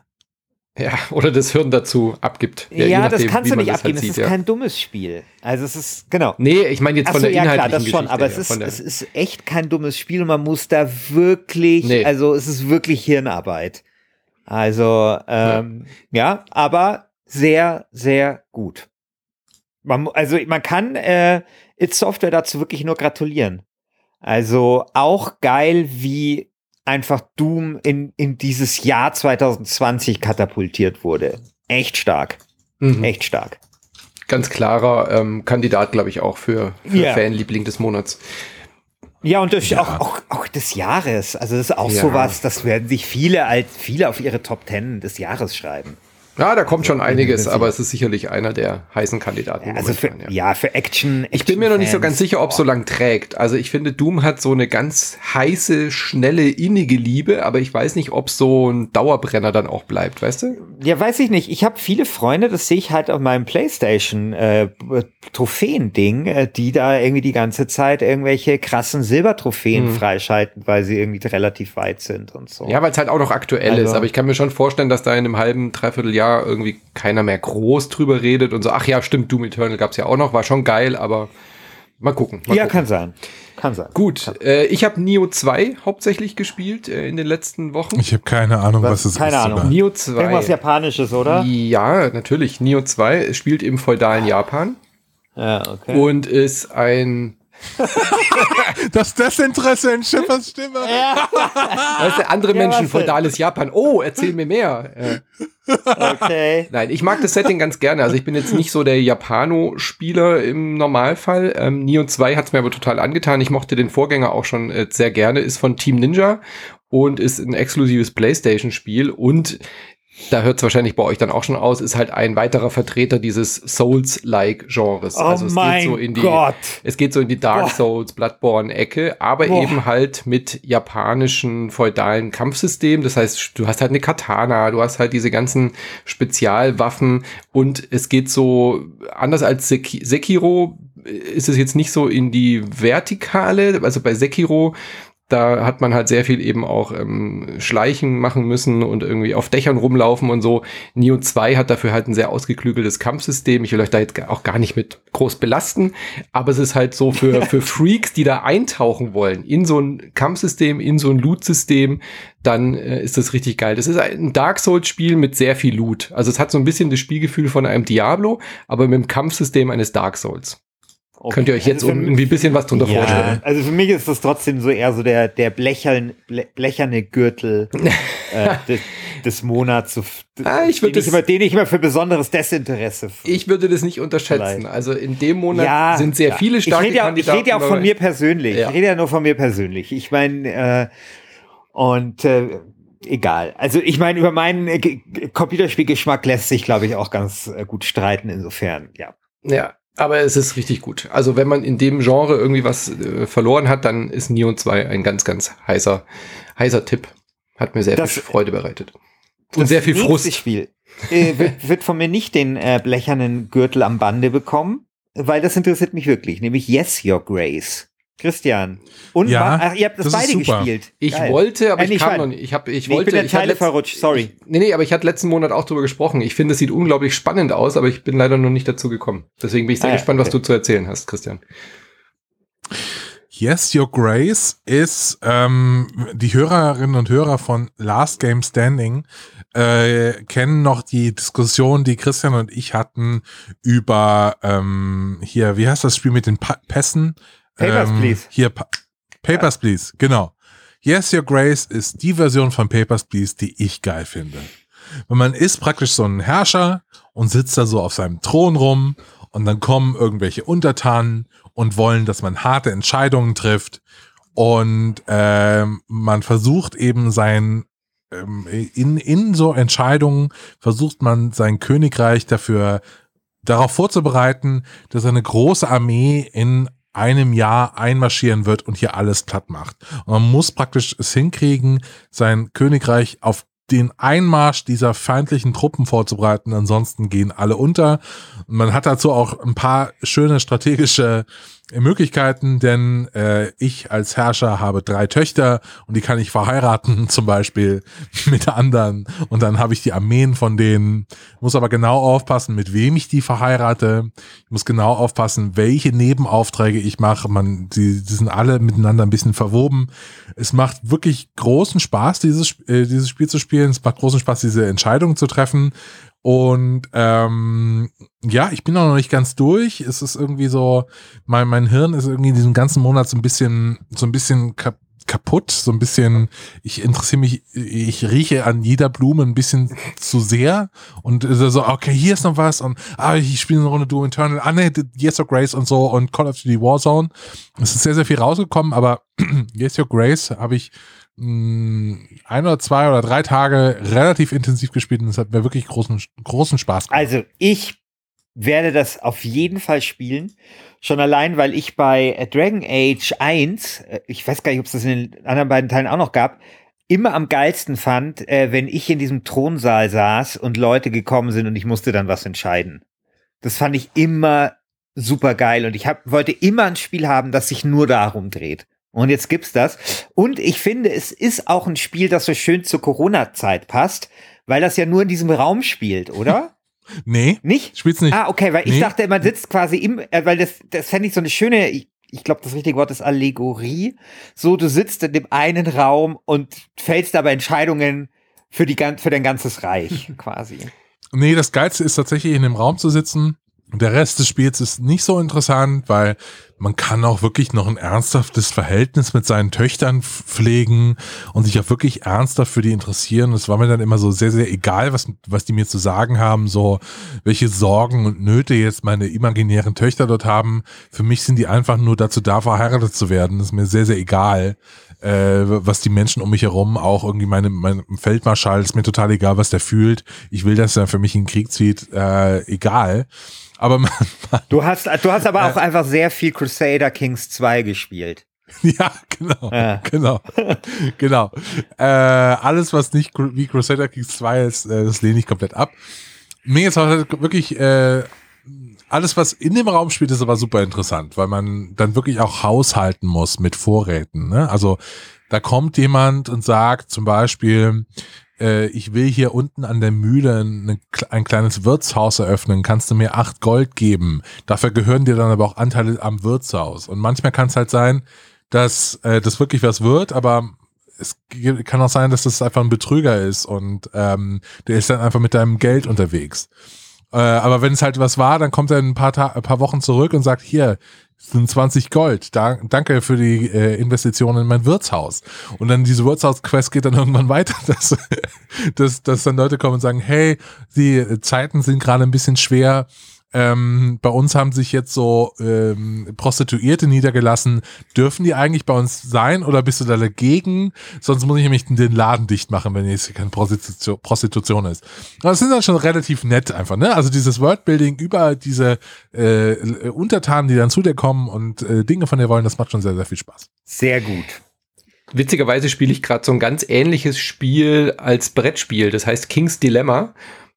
Ja, oder das Hirn dazu abgibt. Ja, das nachdem, kannst wie du nicht das abgeben. halt es ist ja. kein dummes Spiel. Also es ist, genau. Nee, ich meine jetzt Ach von so, der ja klar, inhaltlichen das schon, Geschichte aber her, es ist, es ist echt kein dummes Spiel und man muss da wirklich, Nee. also es ist wirklich Hirnarbeit. Also, ähm, ja. aber sehr, sehr gut. Man, also man kann äh, It Software dazu wirklich nur gratulieren. Also auch geil, wie einfach Doom in, in dieses Jahr 2020 katapultiert wurde. Echt stark, Mhm. echt stark. Ganz klarer ähm, Kandidat, glaube ich, auch für, für Ja. Fanliebling des Monats. Ja, und Ja. Auch, auch, auch des Jahres. Also das ist auch Ja. sowas, das werden sich viele als viele auf ihre Top Ten des Jahres schreiben. Ja, da kommt schon einiges, aber es ist sicherlich einer der heißen Kandidaten. Ja, also für, momentan, ja. für Action. Ich bin mir noch nicht so ganz sicher, ob es so lang trägt. Also ich finde, Doom hat so eine ganz heiße, schnelle, innige Liebe, aber ich weiß nicht, ob so ein Dauerbrenner dann auch bleibt, weißt du? Ja, weiß ich nicht. Ich habe viele Freunde, das sehe ich halt auf meinem PlayStation äh, Trophäen-Ding, äh, die da irgendwie die ganze Zeit irgendwelche krassen Silbertrophäen Mhm. freischalten, weil sie irgendwie relativ weit sind und so. Ja, weil es halt auch noch aktuell Also- ist. Aber ich kann mir schon vorstellen, dass da in einem halben, dreiviertel Jahr irgendwie keiner mehr groß drüber redet und so, ach ja, stimmt, Doom Eternal gab's ja auch noch, war schon geil, aber mal gucken. Mal ja, gucken. kann sein. Kann sein. Gut, äh, ich habe Neo 2 hauptsächlich gespielt äh, in den letzten Wochen. Ich habe keine Ahnung, Was? was es Keine ist. Ahnung. sogar. Neo 2. Irgendwas Japanisches, oder? Ja, natürlich. Neo 2 spielt im feudalen Japan Ja, okay. und ist ein Das Desinteresse in Schiffers Stimme. Weißt du, andere Ja, Menschen, feudales Japan. Oh, erzähl mir mehr. Okay. nein, ich mag das Setting ganz gerne. Also ich bin jetzt nicht so der Japano-Spieler im Normalfall. Ähm, Neo 2 hat es mir aber total angetan. Ich mochte den Vorgänger auch schon äh, sehr gerne. Ist von Team Ninja und ist ein exklusives PlayStation-Spiel und da hört es wahrscheinlich bei euch dann auch schon aus, ist halt ein weiterer Vertreter dieses Souls-like Genres. Oh also es geht so in die Gott. es geht so in die Dark Boah. Souls, Bloodborne-Ecke, aber Boah. eben halt mit japanischen feudalen Kampfsystemen. Das heißt, du hast halt eine Katana, du hast halt diese ganzen Spezialwaffen und es geht so anders als Seki Sekiro ist es jetzt nicht so in die Vertikale, also bei Sekiro da hat man halt sehr viel eben auch ähm, Schleichen machen müssen und irgendwie auf Dächern rumlaufen und so. Neo 2 hat dafür halt ein sehr ausgeklügeltes Kampfsystem. Ich will euch da jetzt auch gar nicht mit groß belasten, aber es ist halt so für, für Freaks, die da eintauchen wollen in so ein Kampfsystem, in so ein Loot-System, dann äh, ist das richtig geil. Das ist ein Dark Souls-Spiel mit sehr viel Loot. Also es hat so ein bisschen das Spielgefühl von einem Diablo, aber mit dem Kampfsystem eines Dark Souls. Könnt ihr euch jetzt Also für- irgendwie ein bisschen was drunter ja, vorstellen? also für mich ist das trotzdem so eher so der, der blechern, ble, blecherne Gürtel äh, des, des Monats, so, Ah, ich den, ich das- immer, den ich immer für besonderes Desinteresse Ich würde das nicht unterschätzen. Vielleicht. Also in dem Monat ja, sind sehr ja. viele starke ich rede ja, Ich Kandidaten. rede ja auch von mir persönlich. Ja. Ich rede ja nur von mir persönlich. Ich meine, äh, und äh, egal. Also ich meine, über meinen äh, Computerspielgeschmack lässt sich, glaube ich, auch ganz äh, gut streiten. Insofern, ja. Ja, aber es ist richtig gut. Also wenn man in dem Genre irgendwie was äh, verloren hat, dann ist Neo 2 ein ganz, ganz heißer, heißer Tipp. Hat mir sehr Das- viel Freude bereitet. Und sehr viel Frust. Spiel äh, wird, wird von mir nicht den äh, blechernen Gürtel am Bande bekommen, weil das interessiert mich wirklich, nämlich Yes, Your Grace. Christian. Und Ja, ach, ihr habt das, das beide gespielt. Ich Geil. wollte, aber Äh, ich nicht kam noch nicht. Ich, hab, ich Nee, ich wollte. bin der ich hatte Teile letzt- verrutscht, sorry. Ich, nee, nee, aber ich hatte letzten Monat auch drüber gesprochen. Ich finde, es sieht unglaublich spannend aus, aber ich bin leider noch nicht dazu gekommen. Deswegen bin ich sehr Ah, gespannt, was okay. du zu erzählen hast, Christian. Yes, Your Grace ist ähm, die Hörerinnen und Hörer von Last Game Standing äh, kennen noch die Diskussion, die Christian und ich hatten über ähm, hier, wie heißt das Spiel mit den pa Pässen? Papers, ähm, Please. Hier pa Papers, Please, genau. Yes, Your Grace ist die Version von Papers, Please, die ich geil finde. Wenn man ist praktisch so ein Herrscher und sitzt da so auf seinem Thron rum und dann kommen irgendwelche Untertanen und wollen, dass man harte Entscheidungen trifft und ähm, man versucht eben sein ähm, in, in so Entscheidungen versucht man sein Königreich dafür darauf vorzubereiten, dass eine große Armee in einem Jahr einmarschieren wird und hier alles platt macht. Und man muss praktisch es hinkriegen, sein Königreich auf den Einmarsch dieser feindlichen Truppen vorzubereiten, ansonsten gehen alle unter. Und man hat dazu auch ein paar schöne strategische Möglichkeiten, denn äh, ich als Herrscher habe drei Töchter und die kann ich verheiraten, zum Beispiel mit anderen. Und dann habe ich die Armeen von denen. Muss aber genau aufpassen, mit wem ich die verheirate. Ich muss genau aufpassen, welche Nebenaufträge ich mache. Man, die, die sind alle miteinander ein bisschen verwoben. Es macht wirklich großen Spaß, dieses, äh, dieses Spiel zu spielen. Es macht großen Spaß, diese Entscheidungen zu treffen. Und ähm, ja, ich bin auch noch nicht ganz durch. Es ist irgendwie so, mein, mein Hirn ist irgendwie in diesem ganzen Monat so ein bisschen, so ein bisschen kap kaputt, so ein bisschen, ich interessiere mich, ich rieche an jeder Blume ein bisschen zu sehr und so, okay, hier ist noch was und ah, ich spiele eine Runde Doom Eternal, ah ne, Yes Your Grace und so und Call of Duty Warzone. Es ist sehr, sehr viel rausgekommen, aber Yes Your Grace habe ich ein oder zwei oder drei Tage relativ intensiv gespielt und es hat mir wirklich großen, großen Spaß gemacht. Also ich werde das auf jeden Fall spielen. Schon allein, weil ich bei Dragon Age 1, äh, ich weiß gar nicht, ob es das in den anderen beiden Teilen auch noch gab, immer am geilsten fand, äh, wenn ich in diesem Thronsaal saß und Leute gekommen sind und ich musste dann was entscheiden. Das fand ich immer super geil und ich hab, wollte immer ein Spiel haben, das sich nur darum dreht. Und jetzt gibt's das. Und ich finde, es ist auch ein Spiel, das so schön zur Corona-Zeit passt, weil das ja nur in diesem Raum spielt, oder? Nee. Nicht? Spielt's nicht. Ah, okay, weil nee. ich dachte, man sitzt quasi im, äh, weil das, das fände ich so eine schöne, ich, ich glaube, das richtige Wort ist Allegorie. So, du sitzt in dem einen Raum und fällst aber Entscheidungen für die, für dein ganzes Reich, quasi. Nee, das Geilste ist tatsächlich in dem Raum zu sitzen. Der Rest des Spiels ist nicht so interessant, weil man kann auch wirklich noch ein ernsthaftes Verhältnis mit seinen Töchtern pflegen und sich auch wirklich ernsthaft für die interessieren. Es war mir dann immer so sehr, sehr egal, was, was die mir zu sagen haben, so welche Sorgen und Nöte jetzt meine imaginären Töchter dort haben. Für mich sind die einfach nur dazu da, verheiratet zu werden. Das ist mir sehr, sehr egal, äh, was die Menschen um mich herum, auch irgendwie meine, mein Feldmarschall, ist mir total egal, was der fühlt. Ich will, dass er für mich in den Krieg zieht, äh, egal. Aber man, man, du hast, du hast aber auch einfach sehr viel Crusader Kings 2 gespielt. Ja, genau, ja. genau, genau. Äh, alles, was nicht wie Crusader Kings 2 ist, äh, das lehne ich komplett ab. Mir ist halt wirklich äh, alles, was in dem Raum spielt, ist aber super interessant, weil man dann wirklich auch haushalten muss mit Vorräten. Ne? Also da kommt jemand und sagt zum Beispiel, äh, ich will hier unten an der Mühle ein, ein kleines Wirtshaus eröffnen, kannst du mir acht Gold geben? Dafür gehören dir dann aber auch Anteile am Wirtshaus. Und manchmal kann es halt sein, dass äh, das wirklich was wird, aber es kann auch sein, dass das einfach ein Betrüger ist und ähm, der ist dann einfach mit deinem Geld unterwegs. Äh, aber wenn es halt was war, dann kommt er ein paar, ein paar Wochen zurück und sagt, hier, sind 20 Gold. Da, danke für die äh, Investition in mein Wirtshaus. Und dann diese Wirtshaus-Quest geht dann irgendwann weiter, dass, dass, dass dann Leute kommen und sagen, hey, die Zeiten sind gerade ein bisschen schwer ähm, bei uns haben sich jetzt so ähm, Prostituierte niedergelassen. Dürfen die eigentlich bei uns sein oder bist du da dagegen? Sonst muss ich nämlich den Laden dicht machen, wenn jetzt keine Prostitution, Prostitution ist. Das sind dann schon relativ nett einfach, ne? Also dieses Worldbuilding über diese äh, Untertanen, die dann zu dir kommen und äh, Dinge von dir wollen, das macht schon sehr, sehr viel Spaß. Sehr gut. Witzigerweise spiele ich gerade so ein ganz ähnliches Spiel als Brettspiel. Das heißt King's Dilemma.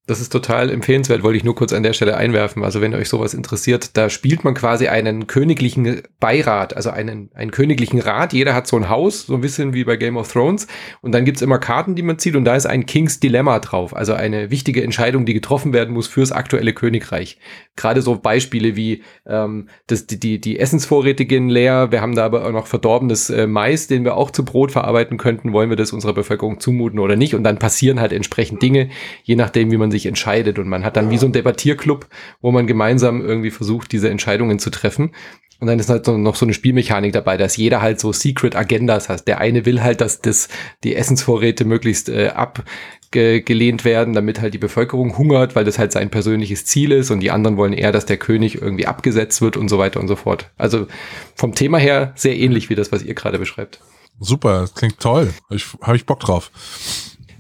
Das ist total empfehlenswert, wollte ich nur kurz an der Stelle einwerfen. Also wenn euch sowas interessiert, da spielt man quasi einen königlichen Beirat, also einen, einen königlichen Rat. Jeder hat so ein Haus, so ein bisschen wie bei Game of Thrones. Und dann gibt's immer Karten, die man zieht und da ist ein King's Dilemma drauf. Also eine wichtige Entscheidung, die getroffen werden muss fürs aktuelle Königreich. Gerade so Beispiele wie ähm, das, die, die, die Essensvorräte gehen leer, wir haben da aber auch noch verdorbenes äh, Mais, den wir auch zu Brot verarbeiten könnten. Wollen wir das unserer Bevölkerung zumuten oder nicht? Und dann passieren halt entsprechend Dinge, je nachdem, wie man sich entscheidet. Und man hat dann wie so ein Debattierclub, wo man gemeinsam irgendwie versucht, diese Entscheidungen zu treffen. Und dann ist halt noch so eine Spielmechanik dabei, dass jeder halt so Secret Agendas hat. Der eine will halt, dass das, die Essensvorräte möglichst äh, abgelehnt werden, damit halt die Bevölkerung hungert, weil das halt sein persönliches Ziel ist. Und die anderen wollen eher, dass der König irgendwie abgesetzt wird und so weiter und so fort. Also vom Thema her sehr ähnlich wie das, was ihr gerade beschreibt. Super, klingt toll. Habe ich, hab ich Bock drauf.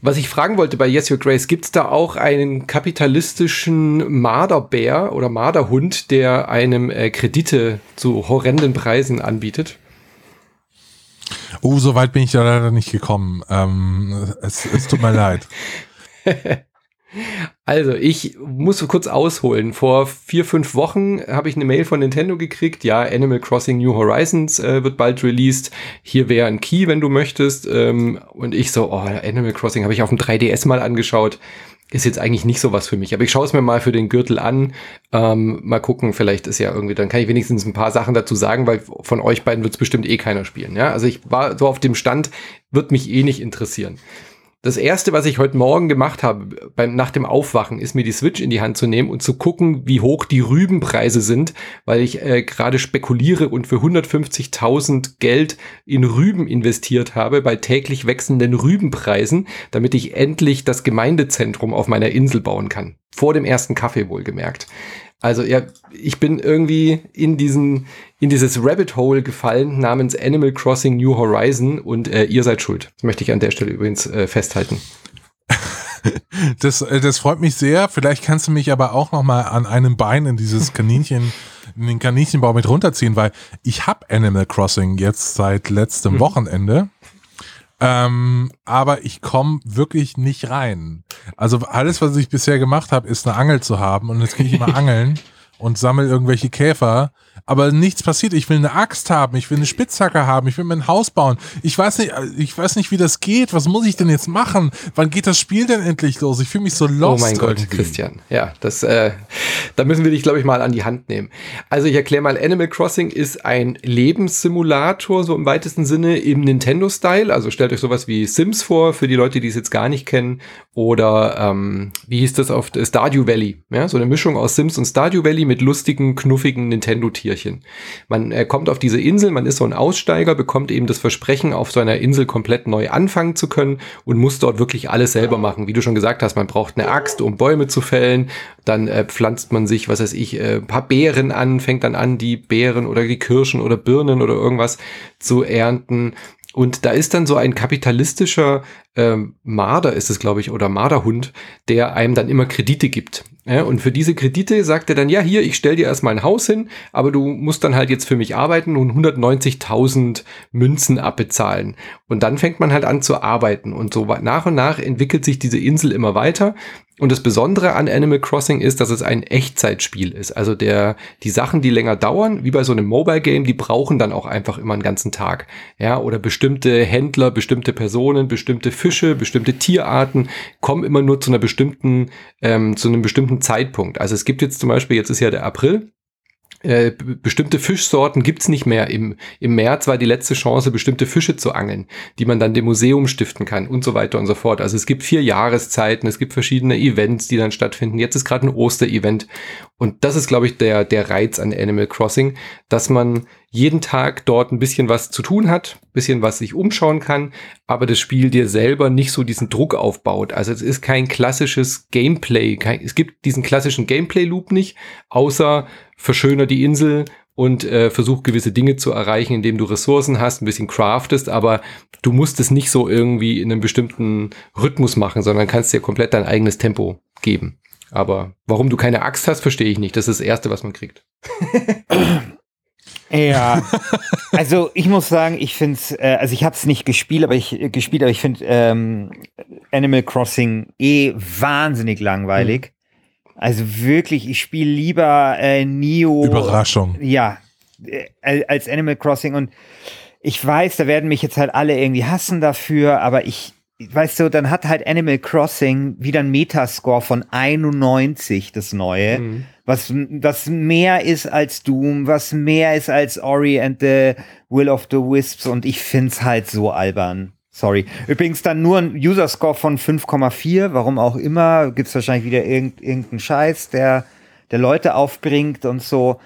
Was ich fragen wollte bei Yes Your Grace, gibt es da auch einen kapitalistischen Marderbär oder Marderhund, der einem äh, Kredite zu horrenden Preisen anbietet? Oh, so weit bin ich da leider nicht gekommen. Ähm, es, es tut mir leid. Also, ich muss kurz ausholen. Vor vier, fünf Wochen habe ich eine Mail von Nintendo gekriegt. Ja, Animal Crossing New Horizons äh, wird bald released. Hier wäre ein Key, wenn du möchtest. Ähm, und ich so, oh, Animal Crossing habe ich auf dem 3DS mal angeschaut. Ist jetzt eigentlich nicht so was für mich. Aber ich schaue es mir mal für den Gürtel an. Ähm, mal gucken, vielleicht ist ja irgendwie, dann kann ich wenigstens ein paar Sachen dazu sagen, weil von euch beiden wird es bestimmt eh keiner spielen. Ja, also ich war so auf dem Stand, wird mich eh nicht interessieren. Das erste, was ich heute Morgen gemacht habe, beim, nach dem Aufwachen, ist mir die Switch in die Hand zu nehmen und zu gucken, wie hoch die Rübenpreise sind, weil ich äh, gerade spekuliere und für 150.000 Geld in Rüben investiert habe bei täglich wechselnden Rübenpreisen, damit ich endlich das Gemeindezentrum auf meiner Insel bauen kann. Vor dem ersten Kaffee wohlgemerkt. Also ja, ich bin irgendwie in diesen, in dieses Rabbit Hole gefallen namens Animal Crossing New Horizon und äh, ihr seid schuld. Das möchte ich an der Stelle übrigens äh, festhalten. Das, äh, das freut mich sehr. Vielleicht kannst du mich aber auch noch mal an einem Bein in dieses Kaninchen, in den Kaninchenbau mit runterziehen, weil ich habe Animal Crossing jetzt seit letztem mhm. Wochenende. Ähm, aber ich komme wirklich nicht rein. Also alles, was ich bisher gemacht habe, ist eine Angel zu haben und jetzt kann ich immer angeln und sammle irgendwelche Käfer aber nichts passiert. Ich will eine Axt haben, ich will eine Spitzhacke haben, ich will mir ein Haus bauen. Ich weiß nicht, ich weiß nicht, wie das geht. Was muss ich denn jetzt machen? Wann geht das Spiel denn endlich los? Ich fühle mich so lost. Oh mein Gott. Christian. Ja, das, äh, da müssen wir dich, glaube ich, mal an die Hand nehmen. Also ich erkläre mal, Animal Crossing ist ein Lebenssimulator, so im weitesten Sinne im Nintendo-Style. Also stellt euch sowas wie Sims vor, für die Leute, die es jetzt gar nicht kennen. Oder ähm, wie hieß das auf Stardew Valley? Ja, so eine Mischung aus Sims und Stardew Valley mit lustigen, knuffigen Nintendo-Tieren. Tierchen. Man äh, kommt auf diese Insel, man ist so ein Aussteiger, bekommt eben das Versprechen, auf so einer Insel komplett neu anfangen zu können und muss dort wirklich alles selber machen. Wie du schon gesagt hast, man braucht eine Axt, um Bäume zu fällen. Dann äh, pflanzt man sich, was weiß ich, äh, paar Beeren an, fängt dann an, die Beeren oder die Kirschen oder Birnen oder irgendwas zu ernten. Und da ist dann so ein kapitalistischer ähm, Marder, ist es, glaube ich, oder Marderhund, der einem dann immer Kredite gibt. Ja, und für diese Kredite sagt er dann, ja, hier, ich stell dir erstmal ein Haus hin, aber du musst dann halt jetzt für mich arbeiten und 190.000 Münzen abbezahlen. Und dann fängt man halt an zu arbeiten. Und so nach und nach entwickelt sich diese Insel immer weiter. Und das Besondere an Animal Crossing ist, dass es ein Echtzeitspiel ist. Also der, die Sachen, die länger dauern, wie bei so einem Mobile Game, die brauchen dann auch einfach immer einen ganzen Tag. Ja, oder bestimmte Händler, bestimmte Personen, bestimmte Fische, bestimmte Tierarten kommen immer nur zu einer bestimmten, ähm, zu einem bestimmten Zeitpunkt. Also es gibt jetzt zum Beispiel, jetzt ist ja der April, äh, bestimmte Fischsorten gibt's nicht mehr. Im, Im März war die letzte Chance, bestimmte Fische zu angeln, die man dann dem Museum stiften kann und so weiter und so fort. Also es gibt vier Jahreszeiten, es gibt verschiedene Events, die dann stattfinden. Jetzt ist gerade ein Osterevent. Und das ist, glaube ich, der, der Reiz an Animal Crossing, dass man jeden Tag dort ein bisschen was zu tun hat, bisschen was sich umschauen kann, aber das Spiel dir selber nicht so diesen Druck aufbaut. Also es ist kein klassisches Gameplay. Kein, es gibt diesen klassischen Gameplay-Loop nicht, außer verschöner die Insel und äh, versuch gewisse Dinge zu erreichen, indem du Ressourcen hast, ein bisschen craftest, aber du musst es nicht so irgendwie in einem bestimmten Rhythmus machen, sondern kannst dir komplett dein eigenes Tempo geben. Aber warum du keine Axt hast, verstehe ich nicht. Das ist das Erste, was man kriegt. Ja, also ich muss sagen, ich finde es, äh, also ich habe es nicht gespielt, aber ich äh, gespielt, aber ich finde ähm, Animal Crossing eh wahnsinnig langweilig. Mhm. Also wirklich, ich spiele lieber äh, Neo. Überraschung. Ja, äh, als Animal Crossing und ich weiß, da werden mich jetzt halt alle irgendwie hassen dafür, aber ich, weißt du, dann hat halt Animal Crossing wieder ein Metascore von 91, das neue. Mhm was, was mehr ist als Doom, was mehr ist als Ori and the Will of the Wisps und ich find's halt so albern. Sorry. Übrigens dann nur ein User-Score von 5,4, warum auch immer. Gibt's wahrscheinlich wieder irgend, irgendeinen Scheiß, der, der Leute aufbringt und so.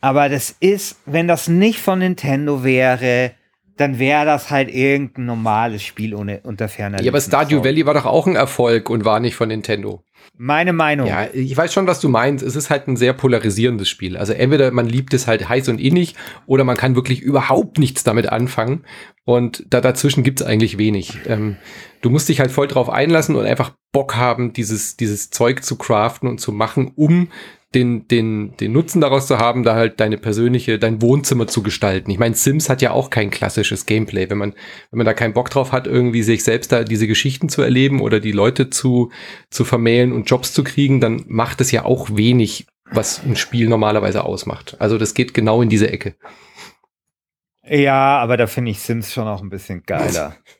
Aber das ist, wenn das nicht von Nintendo wäre, dann wäre das halt irgendein normales Spiel ohne unter ferner. Ja, aber Stardew Valley war doch auch ein Erfolg und war nicht von Nintendo. Meine Meinung. Ja, ich weiß schon, was du meinst. Es ist halt ein sehr polarisierendes Spiel. Also entweder man liebt es halt heiß und innig oder man kann wirklich überhaupt nichts damit anfangen. Und da dazwischen gibt's eigentlich wenig. Ähm, du musst dich halt voll drauf einlassen und einfach Bock haben, dieses, dieses Zeug zu craften und zu machen, um den, den, den Nutzen daraus zu haben, da halt deine persönliche, dein Wohnzimmer zu gestalten. Ich meine, Sims hat ja auch kein klassisches Gameplay. Wenn man, wenn man da keinen Bock drauf hat, irgendwie sich selbst da diese Geschichten zu erleben oder die Leute zu, zu vermählen und Jobs zu kriegen, dann macht es ja auch wenig, was ein Spiel normalerweise ausmacht. Also das geht genau in diese Ecke. Ja, aber da finde ich Sims schon auch ein bisschen geiler.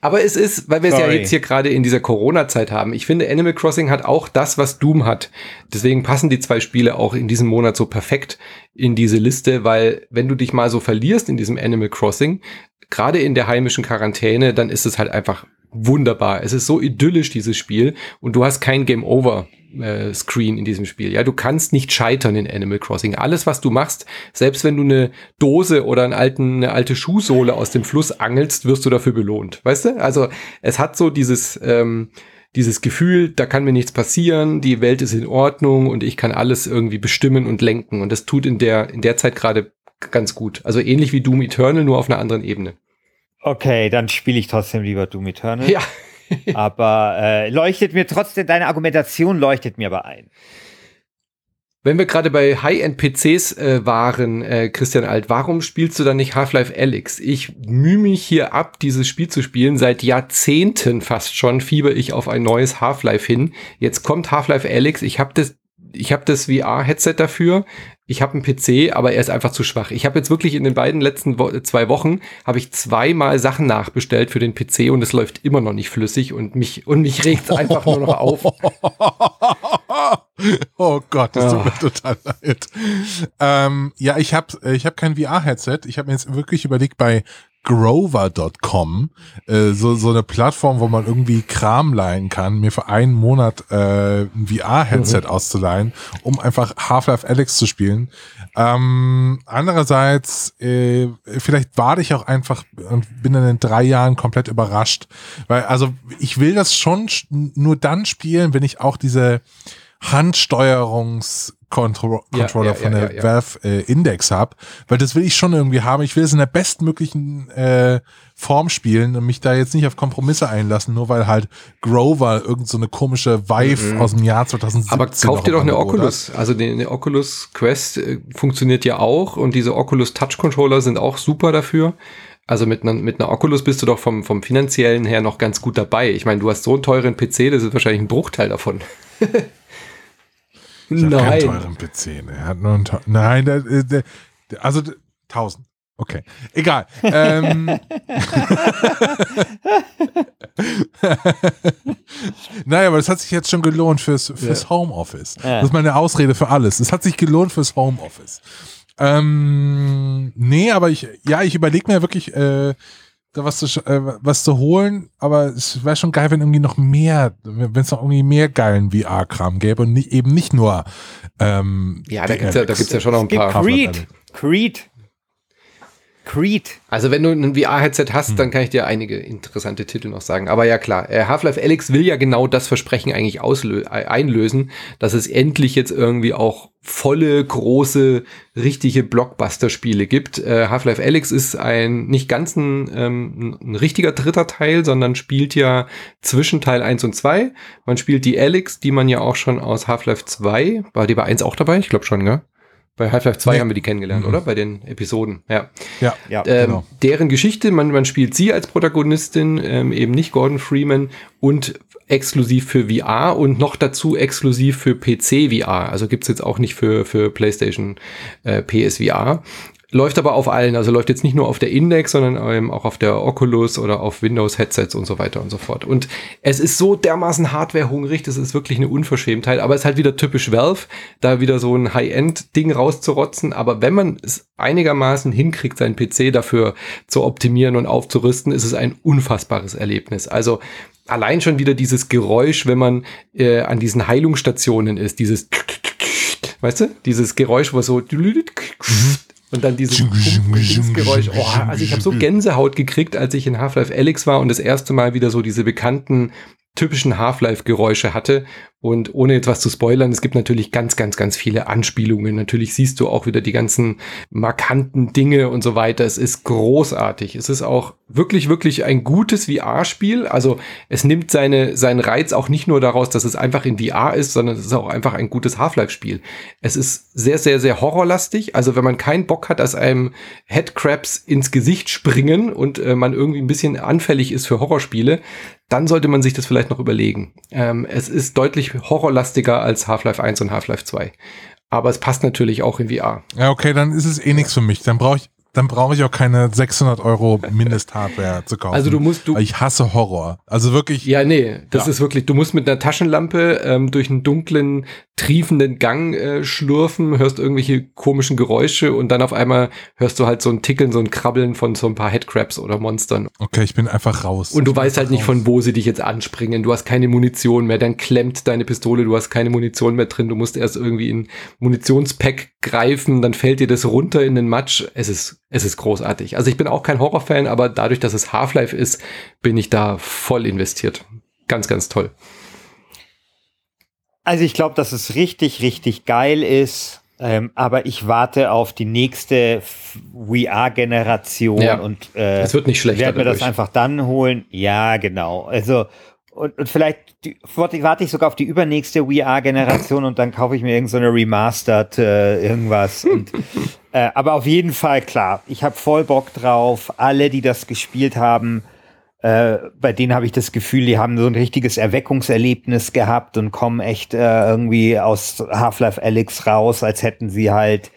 Aber es ist, weil wir es ja jetzt hier gerade in dieser Corona-Zeit haben. Ich finde, Animal Crossing hat auch das, was Doom hat. Deswegen passen die zwei Spiele auch in diesem Monat so perfekt in diese Liste, weil wenn du dich mal so verlierst in diesem Animal Crossing, gerade in der heimischen Quarantäne, dann ist es halt einfach wunderbar. Es ist so idyllisch, dieses Spiel, und du hast kein Game Over äh, Screen in diesem Spiel. Ja, du kannst nicht scheitern in Animal Crossing. Alles, was du machst, selbst wenn du eine Dose oder einen alten, eine alte Schuhsohle aus dem Fluss angelst, wirst du dafür belohnt. Weißt du? Also es hat so dieses, ähm, dieses Gefühl, da kann mir nichts passieren, die Welt ist in Ordnung und ich kann alles irgendwie bestimmen und lenken. Und das tut in der, in der Zeit gerade ganz gut. Also ähnlich wie Doom Eternal, nur auf einer anderen Ebene. Okay, dann spiele ich trotzdem lieber Doom Eternal. Ja. aber äh, leuchtet mir trotzdem, deine Argumentation leuchtet mir aber ein. Wenn wir gerade bei High-End-PCs äh, waren, äh, Christian Alt, warum spielst du dann nicht Half-Life Alyx? Ich mühe mich hier ab, dieses Spiel zu spielen. Seit Jahrzehnten fast schon fieber ich auf ein neues Half-Life hin. Jetzt kommt Half-Life Alyx. Ich habe das ich habe das VR-Headset dafür. Ich habe einen PC, aber er ist einfach zu schwach. Ich habe jetzt wirklich in den beiden letzten Wo zwei Wochen habe ich zweimal Sachen nachbestellt für den PC und es läuft immer noch nicht flüssig und mich und mich regt einfach nur noch auf. oh Gott, das tut mir total leid. Ähm, ja, ich habe ich hab kein VR-Headset. Ich habe mir jetzt wirklich überlegt, bei Grover.com, äh, so, so eine Plattform, wo man irgendwie Kram leihen kann, mir für einen Monat äh, ein VR-Headset mhm. auszuleihen, um einfach Half-Life Alex zu spielen. Ähm, andererseits, äh, vielleicht warte ich auch einfach und bin dann in drei Jahren komplett überrascht. Weil, also ich will das schon nur dann spielen, wenn ich auch diese Handsteuerungs Control ja, Controller ja, von der ja, Valve äh, Index habe, weil das will ich schon irgendwie haben. Ich will es in der bestmöglichen äh, Form spielen und mich da jetzt nicht auf Kompromisse einlassen, nur weil halt Grover irgend so eine komische Vive mhm. aus dem Jahr 2017 Aber kauf dir doch eine Oculus. Hat. Also die, eine Oculus Quest äh, funktioniert ja auch und diese Oculus Touch Controller sind auch super dafür. Also mit einer, mit einer Oculus bist du doch vom, vom finanziellen her noch ganz gut dabei. Ich meine, du hast so einen teuren PC, das ist wahrscheinlich ein Bruchteil davon. Ich Nein. keinen teuren PC. Ne? Er hat nur einen Nein, der, der, der, also 1000. Okay, egal. ähm, naja, aber das hat sich jetzt schon gelohnt fürs, fürs ja. Homeoffice. Ja. Das ist meine Ausrede für alles. Es hat sich gelohnt fürs Homeoffice. Ähm, nee, aber ich, ja, ich überlege mir wirklich, äh, da was zu, äh, was zu holen, aber es wäre schon geil, wenn irgendwie noch mehr, wenn es noch irgendwie mehr geilen VR-Kram gäbe und nicht, eben nicht nur ähm, Ja, da gibt's ja, da gibt's ja schon noch ein paar. Creed, Creed, Creed. Also wenn du ein VR-Headset hast, hm. dann kann ich dir einige interessante Titel noch sagen. Aber ja klar, äh, Half-Life Alyx will ja genau das Versprechen eigentlich auslö äh, einlösen, dass es endlich jetzt irgendwie auch volle, große, richtige Blockbuster-Spiele gibt. Äh, Half-Life Alyx ist ein nicht ganz ein, ähm, ein richtiger dritter Teil, sondern spielt ja zwischen Teil 1 und 2. Man spielt die Alyx, die man ja auch schon aus Half-Life 2, war die bei 1 auch dabei? Ich glaube schon, gell? Bei Half-Life 2 nee. haben wir die kennengelernt, mhm. oder? Bei den Episoden, ja. Ja, ja ähm, genau. Deren Geschichte, man, man spielt sie als Protagonistin, ähm, eben nicht Gordon Freeman und exklusiv für VR und noch dazu exklusiv für PC VR. Also gibt's jetzt auch nicht für, für PlayStation äh, PSVR. Läuft aber auf allen, also läuft jetzt nicht nur auf der Index, sondern ähm, auch auf der Oculus oder auf Windows-Headsets und so weiter und so fort. Und es ist so dermaßen hardwarehungrig, das ist wirklich eine Unverschämtheit, aber es ist halt wieder typisch Valve, da wieder so ein High-End-Ding rauszurotzen. Aber wenn man es einigermaßen hinkriegt, seinen PC dafür zu optimieren und aufzurüsten, ist es ein unfassbares Erlebnis. Also allein schon wieder dieses Geräusch, wenn man äh, an diesen Heilungsstationen ist, dieses Weißt du? Dieses Geräusch, wo so. Und dann dieses Geräusch. Oh, also ich habe so Gänsehaut gekriegt, als ich in Half-Life Alyx war und das erste Mal wieder so diese bekannten typischen Half-Life-Geräusche hatte. Und ohne jetzt was zu spoilern, es gibt natürlich ganz, ganz, ganz viele Anspielungen. Natürlich siehst du auch wieder die ganzen markanten Dinge und so weiter. Es ist großartig. Es ist auch wirklich, wirklich ein gutes VR-Spiel. Also es nimmt seine, seinen Reiz auch nicht nur daraus, dass es einfach in VR ist, sondern es ist auch einfach ein gutes Half-Life-Spiel. Es ist sehr, sehr, sehr horrorlastig. Also wenn man keinen Bock hat, dass einem Headcrabs ins Gesicht springen und äh, man irgendwie ein bisschen anfällig ist für Horrorspiele, dann sollte man sich das vielleicht noch überlegen. Ähm, es ist deutlich horrorlastiger als Half-Life 1 und Half-Life 2. Aber es passt natürlich auch in VR. Ja, okay, dann ist es eh nichts für mich. Dann brauche ich, dann brauche ich auch keine 600 Euro Mindesthardware zu kaufen. Also du musst du. Ich hasse Horror. Also wirklich. Ja, nee, das ja. ist wirklich. Du musst mit einer Taschenlampe ähm, durch einen dunklen, triefenden Gang äh, schlurfen, hörst irgendwelche komischen Geräusche und dann auf einmal hörst du halt so ein Tickeln, so ein Krabbeln von so ein paar Headcrabs oder Monstern. Okay, ich bin einfach raus. Und du weißt halt nicht, raus. von wo sie dich jetzt anspringen. Du hast keine Munition mehr. Dann klemmt deine Pistole. Du hast keine Munition mehr drin. Du musst erst irgendwie in Munitionspack greifen. Dann fällt dir das runter in den Matsch. Es ist es ist großartig. Also ich bin auch kein Horrorfan, aber dadurch, dass es Half-Life ist, bin ich da voll investiert. Ganz, ganz toll. Also ich glaube, dass es richtig, richtig geil ist. Ähm, aber ich warte auf die nächste VR-Generation ja, und äh, es wird nicht schlechter. Werde mir das einfach dann holen. Ja, genau. Also und, und vielleicht die, warte ich sogar auf die übernächste VR-Generation und dann kaufe ich mir irgendeine so Remastered äh, irgendwas. und, äh, aber auf jeden Fall klar, ich habe voll Bock drauf. Alle, die das gespielt haben, äh, bei denen habe ich das Gefühl, die haben so ein richtiges Erweckungserlebnis gehabt und kommen echt äh, irgendwie aus Half-Life Alyx raus, als hätten sie halt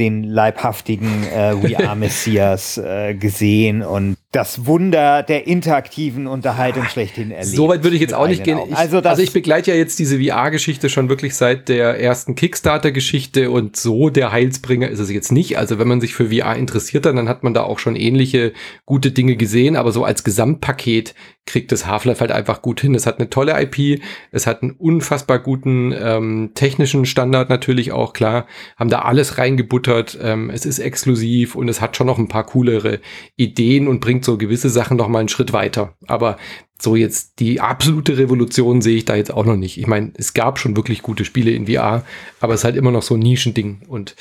den leibhaftigen äh, VR-Messias äh, gesehen und das Wunder der interaktiven Unterhaltung schlechthin erlebt. Soweit würde ich jetzt auch nicht gehen. Ich, also, also, ich begleite ja jetzt diese VR-Geschichte schon wirklich seit der ersten Kickstarter-Geschichte und so der Heilsbringer ist es jetzt nicht. Also wenn man sich für VR interessiert, dann hat man da auch schon ähnliche gute Dinge gesehen, aber so als Gesamtpaket kriegt das Half-Life halt einfach gut hin. Es hat eine tolle IP, es hat einen unfassbar guten ähm, technischen Standard natürlich auch, klar, haben da alles reingebuttert, ähm, es ist exklusiv und es hat schon noch ein paar coolere Ideen und bringt so gewisse Sachen noch mal einen Schritt weiter. Aber so jetzt die absolute Revolution sehe ich da jetzt auch noch nicht. Ich meine, es gab schon wirklich gute Spiele in VR, aber es ist halt immer noch so ein Nischending und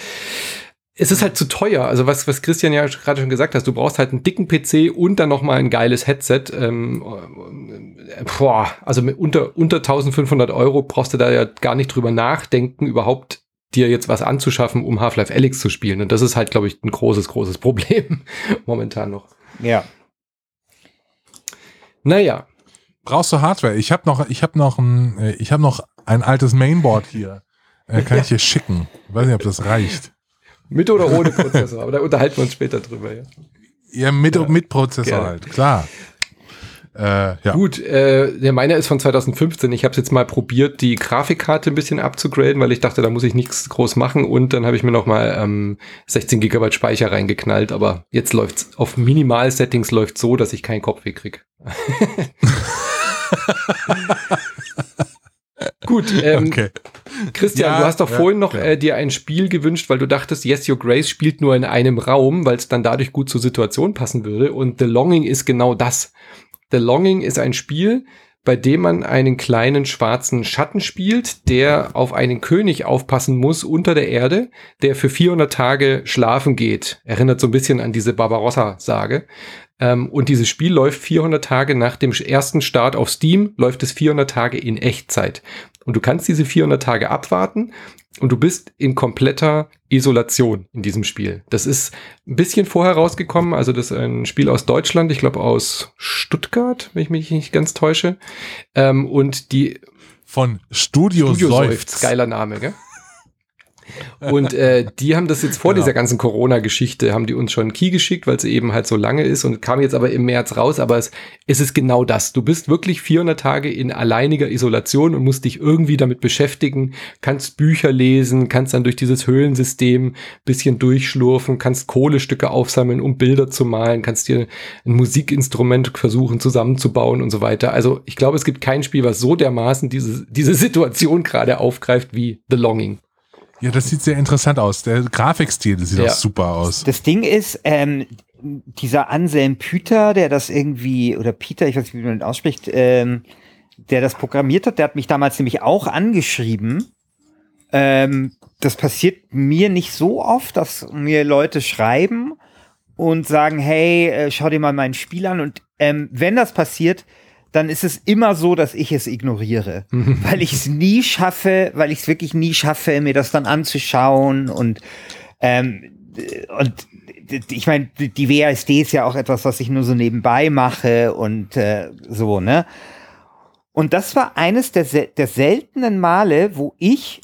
es ist halt zu teuer. Also was, was Christian ja gerade schon gesagt hast, du brauchst halt einen dicken PC und dann noch mal ein geiles Headset. Ähm, äh, boah, also unter, unter 1500 Euro brauchst du da ja gar nicht drüber nachdenken, überhaupt dir jetzt was anzuschaffen, um Half-Life Alyx zu spielen. Und das ist halt, glaube ich, ein großes, großes Problem momentan noch. Ja. Naja. Brauchst du Hardware? Ich habe noch, ich habe noch ein, äh, ich habe noch ein altes Mainboard hier. Äh, kann ich dir schicken? Ich weiß nicht, ob das reicht. Mit oder ohne Prozessor, aber da unterhalten wir uns später drüber. Ja, ja mit, ja, mit Prozessor gerne. halt, klar. Äh, ja. Gut, äh, der meiner ist von 2015. Ich habe es jetzt mal probiert, die Grafikkarte ein bisschen abzugraden, weil ich dachte, da muss ich nichts groß machen. Und dann habe ich mir noch mal ähm, 16 GB Speicher reingeknallt. Aber jetzt läuft's auf Minimal-Settings läuft so, dass ich keinen Kopfweh krieg. Gut, ähm, okay. Christian, ja, du hast doch ja, vorhin noch äh, dir ein Spiel gewünscht, weil du dachtest, Yes, Your Grace spielt nur in einem Raum, weil es dann dadurch gut zur Situation passen würde. Und The Longing ist genau das. The Longing ist ein Spiel, bei dem man einen kleinen schwarzen Schatten spielt, der auf einen König aufpassen muss unter der Erde, der für 400 Tage schlafen geht. Erinnert so ein bisschen an diese Barbarossa-Sage. Ähm, und dieses Spiel läuft 400 Tage nach dem ersten Start auf Steam, läuft es 400 Tage in Echtzeit. Und du kannst diese 400 Tage abwarten und du bist in kompletter Isolation in diesem Spiel. Das ist ein bisschen vorher rausgekommen, also das ist ein Spiel aus Deutschland, ich glaube aus Stuttgart, wenn ich mich nicht ganz täusche. Ähm, und die von Studio, Studio Seufz. Geiler Name, gell? Und äh, die haben das jetzt vor genau. dieser ganzen Corona-Geschichte, haben die uns schon einen Key geschickt, weil es eben halt so lange ist und kam jetzt aber im März raus. Aber es, es ist genau das. Du bist wirklich 400 Tage in alleiniger Isolation und musst dich irgendwie damit beschäftigen, kannst Bücher lesen, kannst dann durch dieses Höhlensystem bisschen durchschlurfen, kannst Kohlestücke aufsammeln, um Bilder zu malen, kannst dir ein Musikinstrument versuchen zusammenzubauen und so weiter. Also ich glaube, es gibt kein Spiel, was so dermaßen diese, diese Situation gerade aufgreift wie The Longing. Ja, das sieht sehr interessant aus. Der Grafikstil sieht ja. auch super aus. Das Ding ist, ähm, dieser Anselm Püter, der das irgendwie, oder Peter, ich weiß nicht, wie man den ausspricht, ähm, der das programmiert hat, der hat mich damals nämlich auch angeschrieben. Ähm, das passiert mir nicht so oft, dass mir Leute schreiben und sagen, hey, äh, schau dir mal mein Spiel an. Und ähm, wenn das passiert, dann ist es immer so, dass ich es ignoriere, weil ich es nie schaffe, weil ich es wirklich nie schaffe, mir das dann anzuschauen und ähm, und ich meine, die WASD ist ja auch etwas, was ich nur so nebenbei mache und äh, so, ne? Und das war eines der, der seltenen Male, wo ich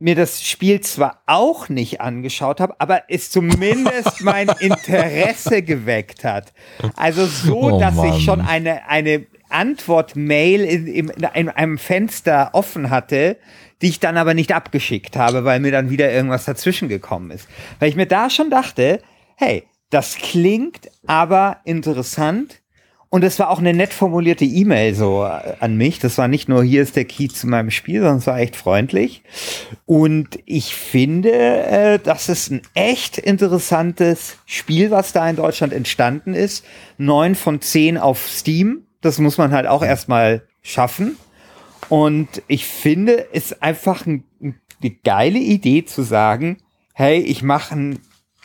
mir das Spiel zwar auch nicht angeschaut habe, aber es zumindest mein Interesse geweckt hat. Also so, oh, dass Mann. ich schon eine, eine Antwort-Mail in, in, in, einem Fenster offen hatte, die ich dann aber nicht abgeschickt habe, weil mir dann wieder irgendwas dazwischen gekommen ist. Weil ich mir da schon dachte, hey, das klingt aber interessant. Und es war auch eine nett formulierte E-Mail so äh, an mich. Das war nicht nur hier ist der Key zu meinem Spiel, sondern es war echt freundlich. Und ich finde, äh, das ist ein echt interessantes Spiel, was da in Deutschland entstanden ist. Neun von zehn auf Steam. Das muss man halt auch erstmal schaffen. Und ich finde es einfach ein, eine geile Idee zu sagen, hey, ich mache ein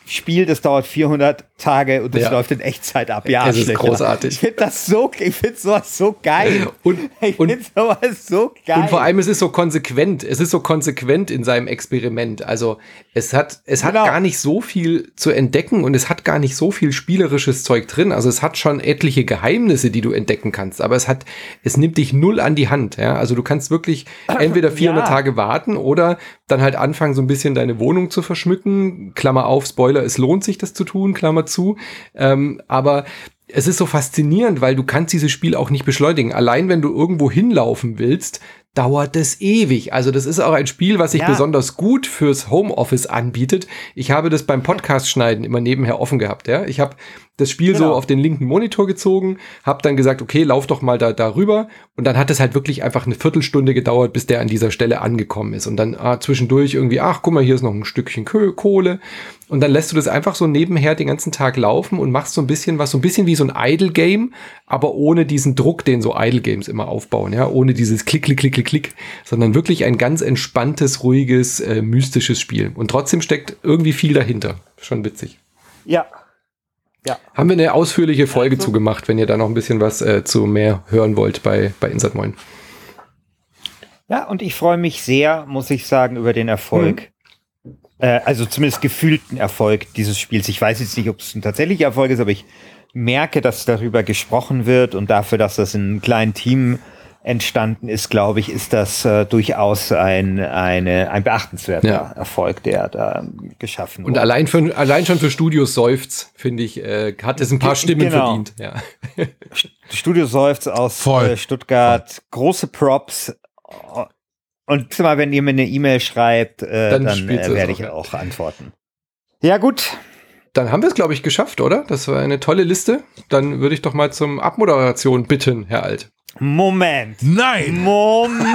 Spiel, das dauert 400 Tage und das ja. läuft in Echtzeit ab. Ja, es ist großartig. Ich finde das so, ich finde sowas so geil. Und, ich finde sowas so geil. Und vor allem, es ist so konsequent. Es ist so konsequent in seinem Experiment. Also, es hat, es genau. hat gar nicht so viel zu entdecken und es hat gar nicht so viel spielerisches Zeug drin. Also, es hat schon etliche Geheimnisse, die du entdecken kannst. Aber es hat, es nimmt dich null an die Hand. Ja, also du kannst wirklich entweder 400 ja. Tage warten oder dann halt anfangen, so ein bisschen deine Wohnung zu verschmücken. Klammer auf, Spoiler, es lohnt sich, das zu tun, Klammer zu. Ähm, aber es ist so faszinierend, weil du kannst dieses Spiel auch nicht beschleunigen. Allein wenn du irgendwo hinlaufen willst, dauert es ewig. Also das ist auch ein Spiel, was sich ja. besonders gut fürs Homeoffice anbietet. Ich habe das beim Podcast schneiden immer nebenher offen gehabt. Ja, ich habe das Spiel genau. so auf den linken Monitor gezogen, habe dann gesagt, okay, lauf doch mal da darüber und dann hat es halt wirklich einfach eine Viertelstunde gedauert, bis der an dieser Stelle angekommen ist und dann ah, zwischendurch irgendwie, ach guck mal, hier ist noch ein Stückchen Kohle und dann lässt du das einfach so nebenher den ganzen Tag laufen und machst so ein bisschen was, so ein bisschen wie so ein Idle Game, aber ohne diesen Druck, den so Idle Games immer aufbauen, ja, ohne dieses Klick, Klick, Klick, Klick, Klick, sondern wirklich ein ganz entspanntes, ruhiges, äh, mystisches Spiel und trotzdem steckt irgendwie viel dahinter. Schon witzig. Ja, ja. Haben wir eine ausführliche Folge also. zugemacht, wenn ihr da noch ein bisschen was äh, zu mehr hören wollt bei, bei Insert Moin. Ja, und ich freue mich sehr, muss ich sagen, über den Erfolg. Mhm. Äh, also zumindest gefühlten Erfolg dieses Spiels. Ich weiß jetzt nicht, ob es ein tatsächlicher Erfolg ist, aber ich merke, dass darüber gesprochen wird und dafür, dass das in einem kleinen Team entstanden ist, glaube ich, ist das äh, durchaus ein, eine, ein beachtenswerter ja. Erfolg, der da geschaffen wurde. Und allein, für, allein schon für Studios Seufz, finde ich, äh, hat es ein paar Stimmen genau. verdient. Ja. Studio Seufz aus äh, Stuttgart, Voll. große Props. Und mal, wenn ihr mir eine E-Mail schreibt, äh, dann, dann äh, werde ich auch antworten. Ja, gut. Dann haben wir es, glaube ich, geschafft, oder? Das war eine tolle Liste. Dann würde ich doch mal zum Abmoderation bitten, Herr Alt. Moment. Nein. Moment.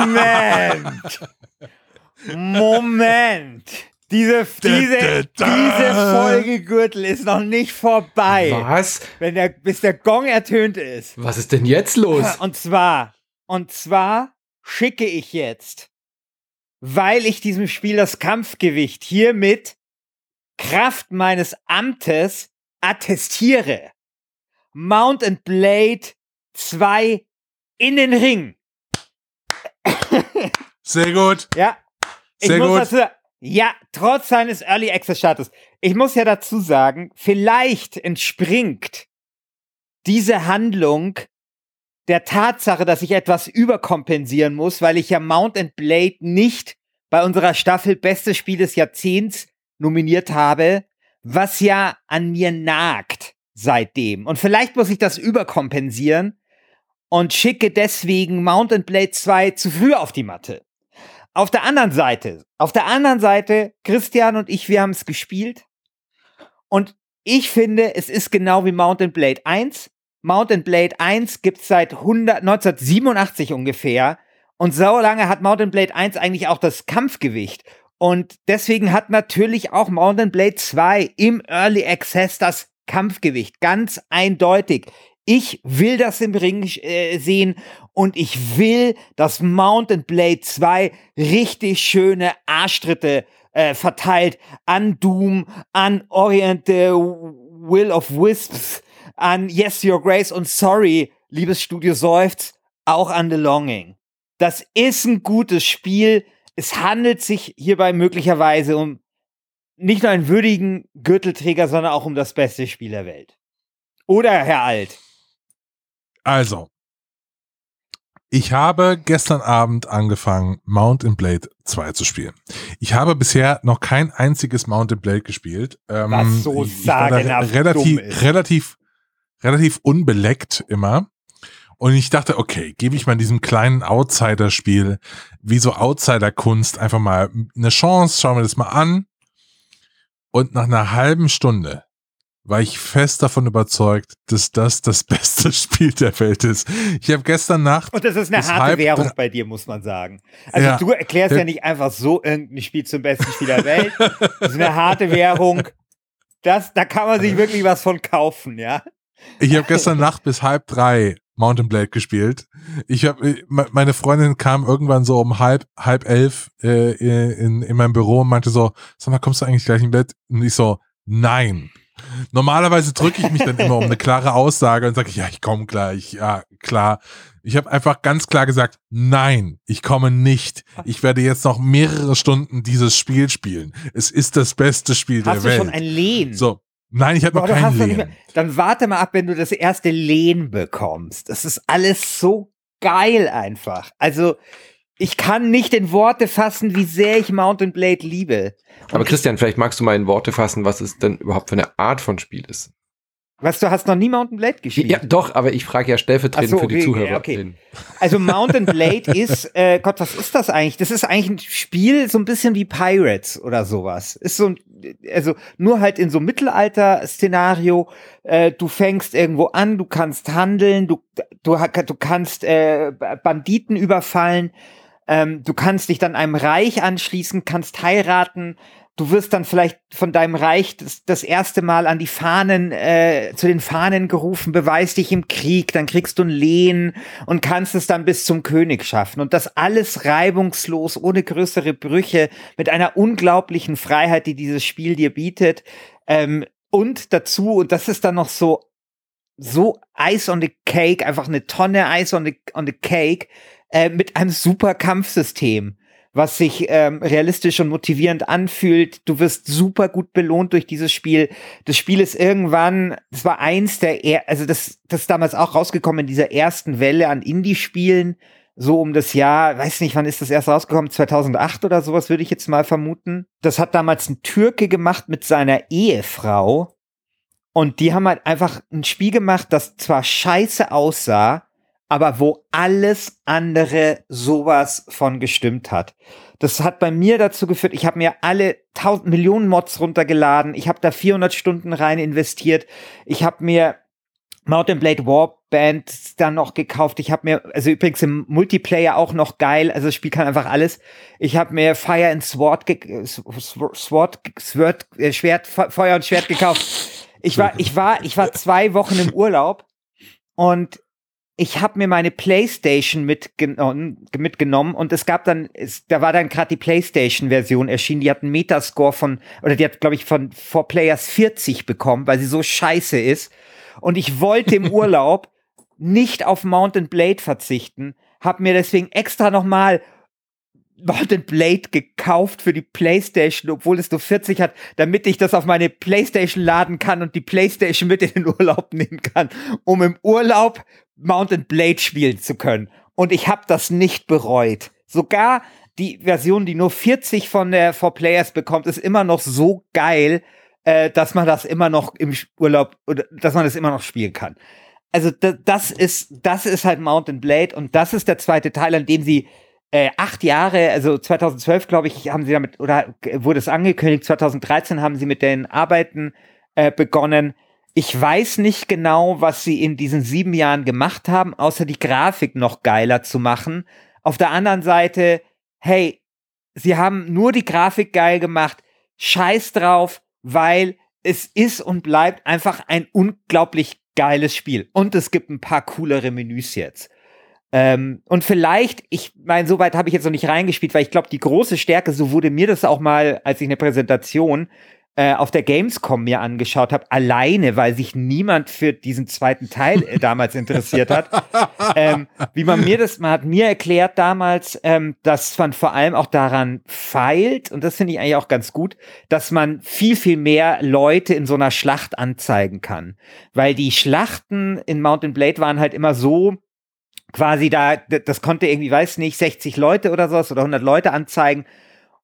Moment. Diese, diese, diese Folge Gürtel ist noch nicht vorbei. Was? Wenn der, bis der Gong ertönt ist. Was ist denn jetzt los? Und zwar, und zwar schicke ich jetzt, weil ich diesem Spiel das Kampfgewicht hiermit Kraft meines Amtes attestiere. Mount and Blade 2 in den Ring. Sehr gut. Ja. Sehr gut. Dazu, ja, trotz seines Early Access Status. Ich muss ja dazu sagen, vielleicht entspringt diese Handlung der Tatsache, dass ich etwas überkompensieren muss, weil ich ja Mount and Blade nicht bei unserer Staffel Bestes Spiel des Jahrzehnts nominiert habe, was ja an mir nagt seitdem. Und vielleicht muss ich das überkompensieren, und schicke deswegen Mountain Blade 2 zu früh auf die Matte. Auf der anderen Seite, auf der anderen Seite, Christian und ich, wir haben es gespielt. Und ich finde, es ist genau wie Mountain Blade 1. Mountain Blade 1 gibt es seit 100, 1987 ungefähr. Und so lange hat Mountain Blade 1 eigentlich auch das Kampfgewicht. Und deswegen hat natürlich auch Mountain Blade 2 im Early Access das Kampfgewicht. Ganz eindeutig. Ich will das im Ring äh, sehen und ich will, dass Mountain Blade 2 richtig schöne Arschtritte äh, verteilt an Doom, an Orient the Will of Wisps, an Yes Your Grace und Sorry, liebes Studio Seufz, auch an The Longing. Das ist ein gutes Spiel. Es handelt sich hierbei möglicherweise um nicht nur einen würdigen Gürtelträger, sondern auch um das beste Spiel der Welt. Oder Herr Alt? Also, ich habe gestern Abend angefangen, Mountain Blade 2 zu spielen. Ich habe bisher noch kein einziges Mountain Blade gespielt. Ähm, Was so ich, ich relativ, relativ, relativ unbeleckt immer. Und ich dachte, okay, gebe ich mal diesem kleinen Outsider-Spiel, wie so Outsider-Kunst, einfach mal eine Chance, schauen wir das mal an. Und nach einer halben Stunde war ich fest davon überzeugt, dass das das beste Spiel der Welt ist. Ich habe gestern Nacht. Und das ist eine harte Währung bei dir, muss man sagen. Also ja, du erklärst ja nicht einfach so irgendein Spiel zum besten Spiel der Welt. Das ist eine harte Währung. Das, da kann man sich wirklich was von kaufen, ja. Ich habe gestern Nacht bis halb drei Mountain Blade gespielt. Ich habe, meine Freundin kam irgendwann so um halb halb elf äh, in, in mein Büro und meinte so, sag mal, kommst du eigentlich gleich im Bett? Und ich so, nein. Normalerweise drücke ich mich dann immer um eine klare Aussage und sage, ja, ich komme gleich, ja, klar. Ich habe einfach ganz klar gesagt, nein, ich komme nicht. Ich werde jetzt noch mehrere Stunden dieses Spiel spielen. Es ist das beste Spiel Hast der Welt. Hast du schon ein Lehn? So. Nein, ich habe noch kein Lehn. Dann warte mal ab, wenn du das erste Lehn bekommst. Das ist alles so geil einfach. Also, ich kann nicht in Worte fassen, wie sehr ich Mountain Blade liebe. Aber Christian, vielleicht magst du mal in Worte fassen, was es denn überhaupt für eine Art von Spiel ist. Was, du hast noch nie Mountain Blade gespielt? Ja, doch, aber ich frage ja stellvertretend so, für die Zuhörer. Okay. Also Mountain Blade ist, äh, Gott, was ist das eigentlich? Das ist eigentlich ein Spiel so ein bisschen wie Pirates oder sowas. Ist so ein, also nur halt in so Mittelalter-Szenario. Äh, du fängst irgendwo an, du kannst handeln, du, du, du kannst äh, Banditen überfallen, ähm, du kannst dich dann einem Reich anschließen, kannst heiraten, du wirst dann vielleicht von deinem Reich das, das erste Mal an die Fahnen, äh, zu den Fahnen gerufen, beweist dich im Krieg, dann kriegst du ein Lehen und kannst es dann bis zum König schaffen. Und das alles reibungslos, ohne größere Brüche, mit einer unglaublichen Freiheit, die dieses Spiel dir bietet. Ähm, und dazu, und das ist dann noch so, so Ice on the Cake, einfach eine Tonne Ice on the, on the Cake, äh, mit einem super Kampfsystem was sich ähm, realistisch und motivierend anfühlt. Du wirst super gut belohnt durch dieses Spiel. Das Spiel ist irgendwann, das war eins der, er also das, das ist damals auch rausgekommen in dieser ersten Welle an Indie-Spielen, so um das Jahr, weiß nicht, wann ist das erst rausgekommen, 2008 oder sowas würde ich jetzt mal vermuten. Das hat damals ein Türke gemacht mit seiner Ehefrau. Und die haben halt einfach ein Spiel gemacht, das zwar scheiße aussah, aber wo alles andere sowas von gestimmt hat. Das hat bei mir dazu geführt, ich habe mir alle tausend Millionen Mods runtergeladen, ich habe da 400 Stunden rein investiert, ich habe mir Mountain Blade Warband dann noch gekauft. Ich habe mir, also übrigens im Multiplayer auch noch geil, also das Spiel kann einfach alles. Ich habe mir Fire and Sword, Sword, Sword, äh, Schwert, Feuer und Schwert gekauft. Ich war, ich war, ich war zwei Wochen im Urlaub und ich habe mir meine Playstation mitgenommen, mitgenommen und es gab dann, es, da war dann gerade die Playstation-Version erschienen, die hat einen Metascore von, oder die hat, glaube ich, von 4Players 40 bekommen, weil sie so scheiße ist. Und ich wollte im Urlaub nicht auf Mountain Blade verzichten, habe mir deswegen extra nochmal Mountain Blade gekauft für die Playstation, obwohl es nur 40 hat, damit ich das auf meine Playstation laden kann und die Playstation mit in den Urlaub nehmen kann, um im Urlaub Mountain Blade spielen zu können. Und ich habe das nicht bereut. Sogar die Version, die nur 40 von der 4Players bekommt, ist immer noch so geil, äh, dass man das immer noch im Urlaub oder dass man das immer noch spielen kann. Also das ist das ist halt Mountain Blade und das ist der zweite Teil, an dem sie äh, acht Jahre, also 2012 glaube ich, haben sie damit oder wurde es angekündigt, 2013 haben sie mit den Arbeiten äh, begonnen. Ich weiß nicht genau, was sie in diesen sieben Jahren gemacht haben, außer die Grafik noch geiler zu machen. Auf der anderen Seite, hey, sie haben nur die Grafik geil gemacht. Scheiß drauf, weil es ist und bleibt einfach ein unglaublich geiles Spiel. Und es gibt ein paar coolere Menüs jetzt. Ähm, und vielleicht, ich meine, soweit habe ich jetzt noch nicht reingespielt, weil ich glaube, die große Stärke, so wurde mir das auch mal, als ich eine Präsentation äh, auf der Gamescom mir angeschaut habe, alleine, weil sich niemand für diesen zweiten Teil äh, damals interessiert hat. ähm, wie man mir das, man hat mir erklärt damals, ähm, dass man vor allem auch daran feilt, und das finde ich eigentlich auch ganz gut, dass man viel, viel mehr Leute in so einer Schlacht anzeigen kann. Weil die Schlachten in Mountain Blade waren halt immer so, quasi da, das konnte irgendwie, weiß nicht, 60 Leute oder sowas oder 100 Leute anzeigen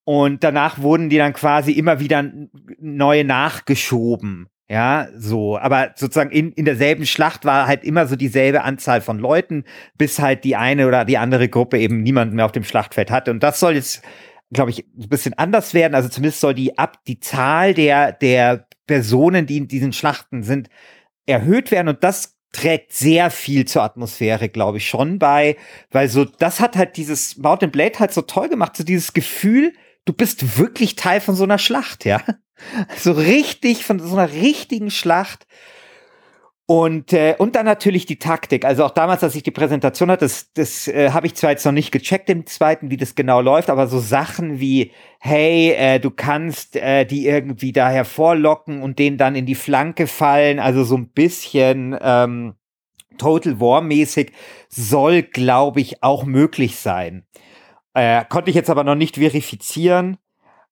und danach wurden die dann quasi immer wieder neue nachgeschoben. Ja, so. Aber sozusagen in, in derselben Schlacht war halt immer so dieselbe Anzahl von Leuten, bis halt die eine oder die andere Gruppe eben niemanden mehr auf dem Schlachtfeld hatte. Und das soll jetzt, glaube ich, ein bisschen anders werden. Also zumindest soll die ab, die Zahl der, der Personen, die in diesen Schlachten sind, erhöht werden. Und das trägt sehr viel zur Atmosphäre, glaube ich, schon bei, weil so, das hat halt dieses Mountain Blade halt so toll gemacht, so dieses Gefühl, du bist wirklich Teil von so einer Schlacht, ja. So richtig, von so einer richtigen Schlacht. Und, äh, und dann natürlich die Taktik. Also auch damals, als ich die Präsentation hatte, das, das äh, habe ich zwar jetzt noch nicht gecheckt im zweiten, wie das genau läuft, aber so Sachen wie, hey, äh, du kannst äh, die irgendwie da hervorlocken und denen dann in die Flanke fallen, also so ein bisschen ähm, Total War-mäßig, soll, glaube ich, auch möglich sein. Äh, konnte ich jetzt aber noch nicht verifizieren.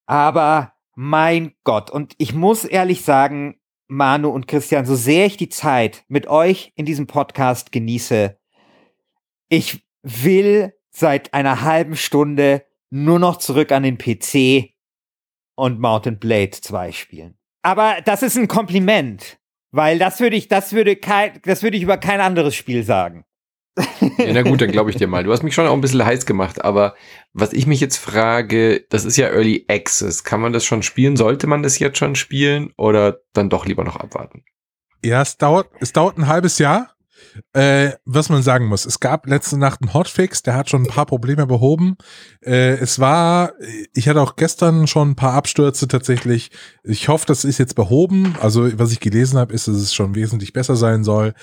Aber mein Gott. Und ich muss ehrlich sagen, Manu und Christian, so sehr ich die Zeit mit euch in diesem Podcast genieße, ich will seit einer halben Stunde nur noch zurück an den PC und Mountain Blade 2 spielen. Aber das ist ein Kompliment, weil das würde ich, das würde kein, das würde ich über kein anderes Spiel sagen. Ja, na gut, dann glaube ich dir mal. Du hast mich schon auch ein bisschen heiß gemacht, aber was ich mich jetzt frage, das ist ja Early Access. Kann man das schon spielen? Sollte man das jetzt schon spielen oder dann doch lieber noch abwarten? Ja, es dauert, es dauert ein halbes Jahr. Äh, was man sagen muss, es gab letzte Nacht einen Hotfix, der hat schon ein paar Probleme behoben. Äh, es war, ich hatte auch gestern schon ein paar Abstürze tatsächlich. Ich hoffe, das ist jetzt behoben. Also, was ich gelesen habe, ist, dass es schon wesentlich besser sein soll.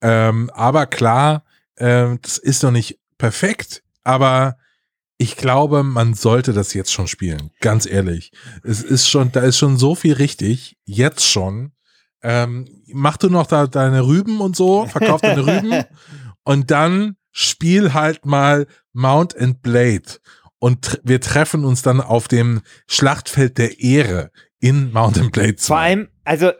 Ähm, aber klar, ähm, das ist noch nicht perfekt, aber ich glaube, man sollte das jetzt schon spielen. Ganz ehrlich. Es ist schon, da ist schon so viel richtig. Jetzt schon. Ähm, mach du noch da deine Rüben und so, verkauf deine Rüben und dann spiel halt mal Mount and Blade und wir treffen uns dann auf dem Schlachtfeld der Ehre in Mountain Blade 2. Vor allem, also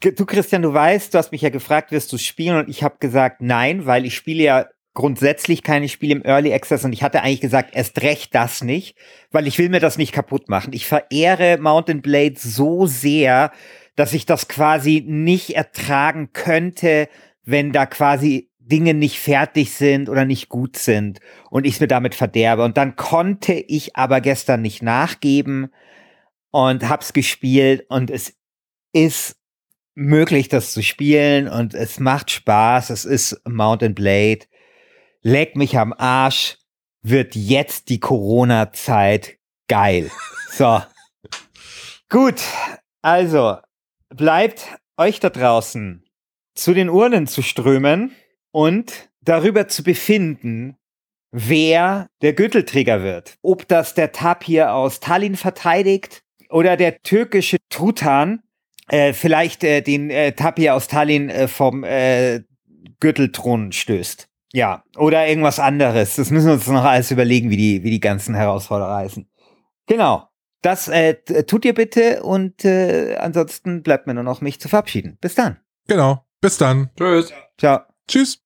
du Christian, du weißt, du hast mich ja gefragt, wirst du spielen und ich habe gesagt nein, weil ich spiele ja grundsätzlich keine Spiele im Early Access und ich hatte eigentlich gesagt, erst recht das nicht, weil ich will mir das nicht kaputt machen. Ich verehre Mountain Blade so sehr, dass ich das quasi nicht ertragen könnte, wenn da quasi Dinge nicht fertig sind oder nicht gut sind und ich es mir damit verderbe. Und dann konnte ich aber gestern nicht nachgeben und hab's gespielt und es ist möglich, das zu spielen und es macht Spaß. Es ist Mountain Blade leck mich am Arsch, wird jetzt die Corona-Zeit geil. So. Gut, also bleibt euch da draußen zu den Urnen zu strömen und darüber zu befinden, wer der Gürtelträger wird. Ob das der Tapir aus Tallinn verteidigt oder der türkische Trutan äh, vielleicht äh, den äh, Tapir aus Tallinn äh, vom äh, Gürtelthron stößt. Ja, oder irgendwas anderes. Das müssen wir uns noch alles überlegen, wie die, wie die ganzen Herausforderer heißen. Genau. Das äh, tut ihr bitte und äh, ansonsten bleibt mir nur noch mich zu verabschieden. Bis dann. Genau. Bis dann. Tschüss. Ciao. Tschüss.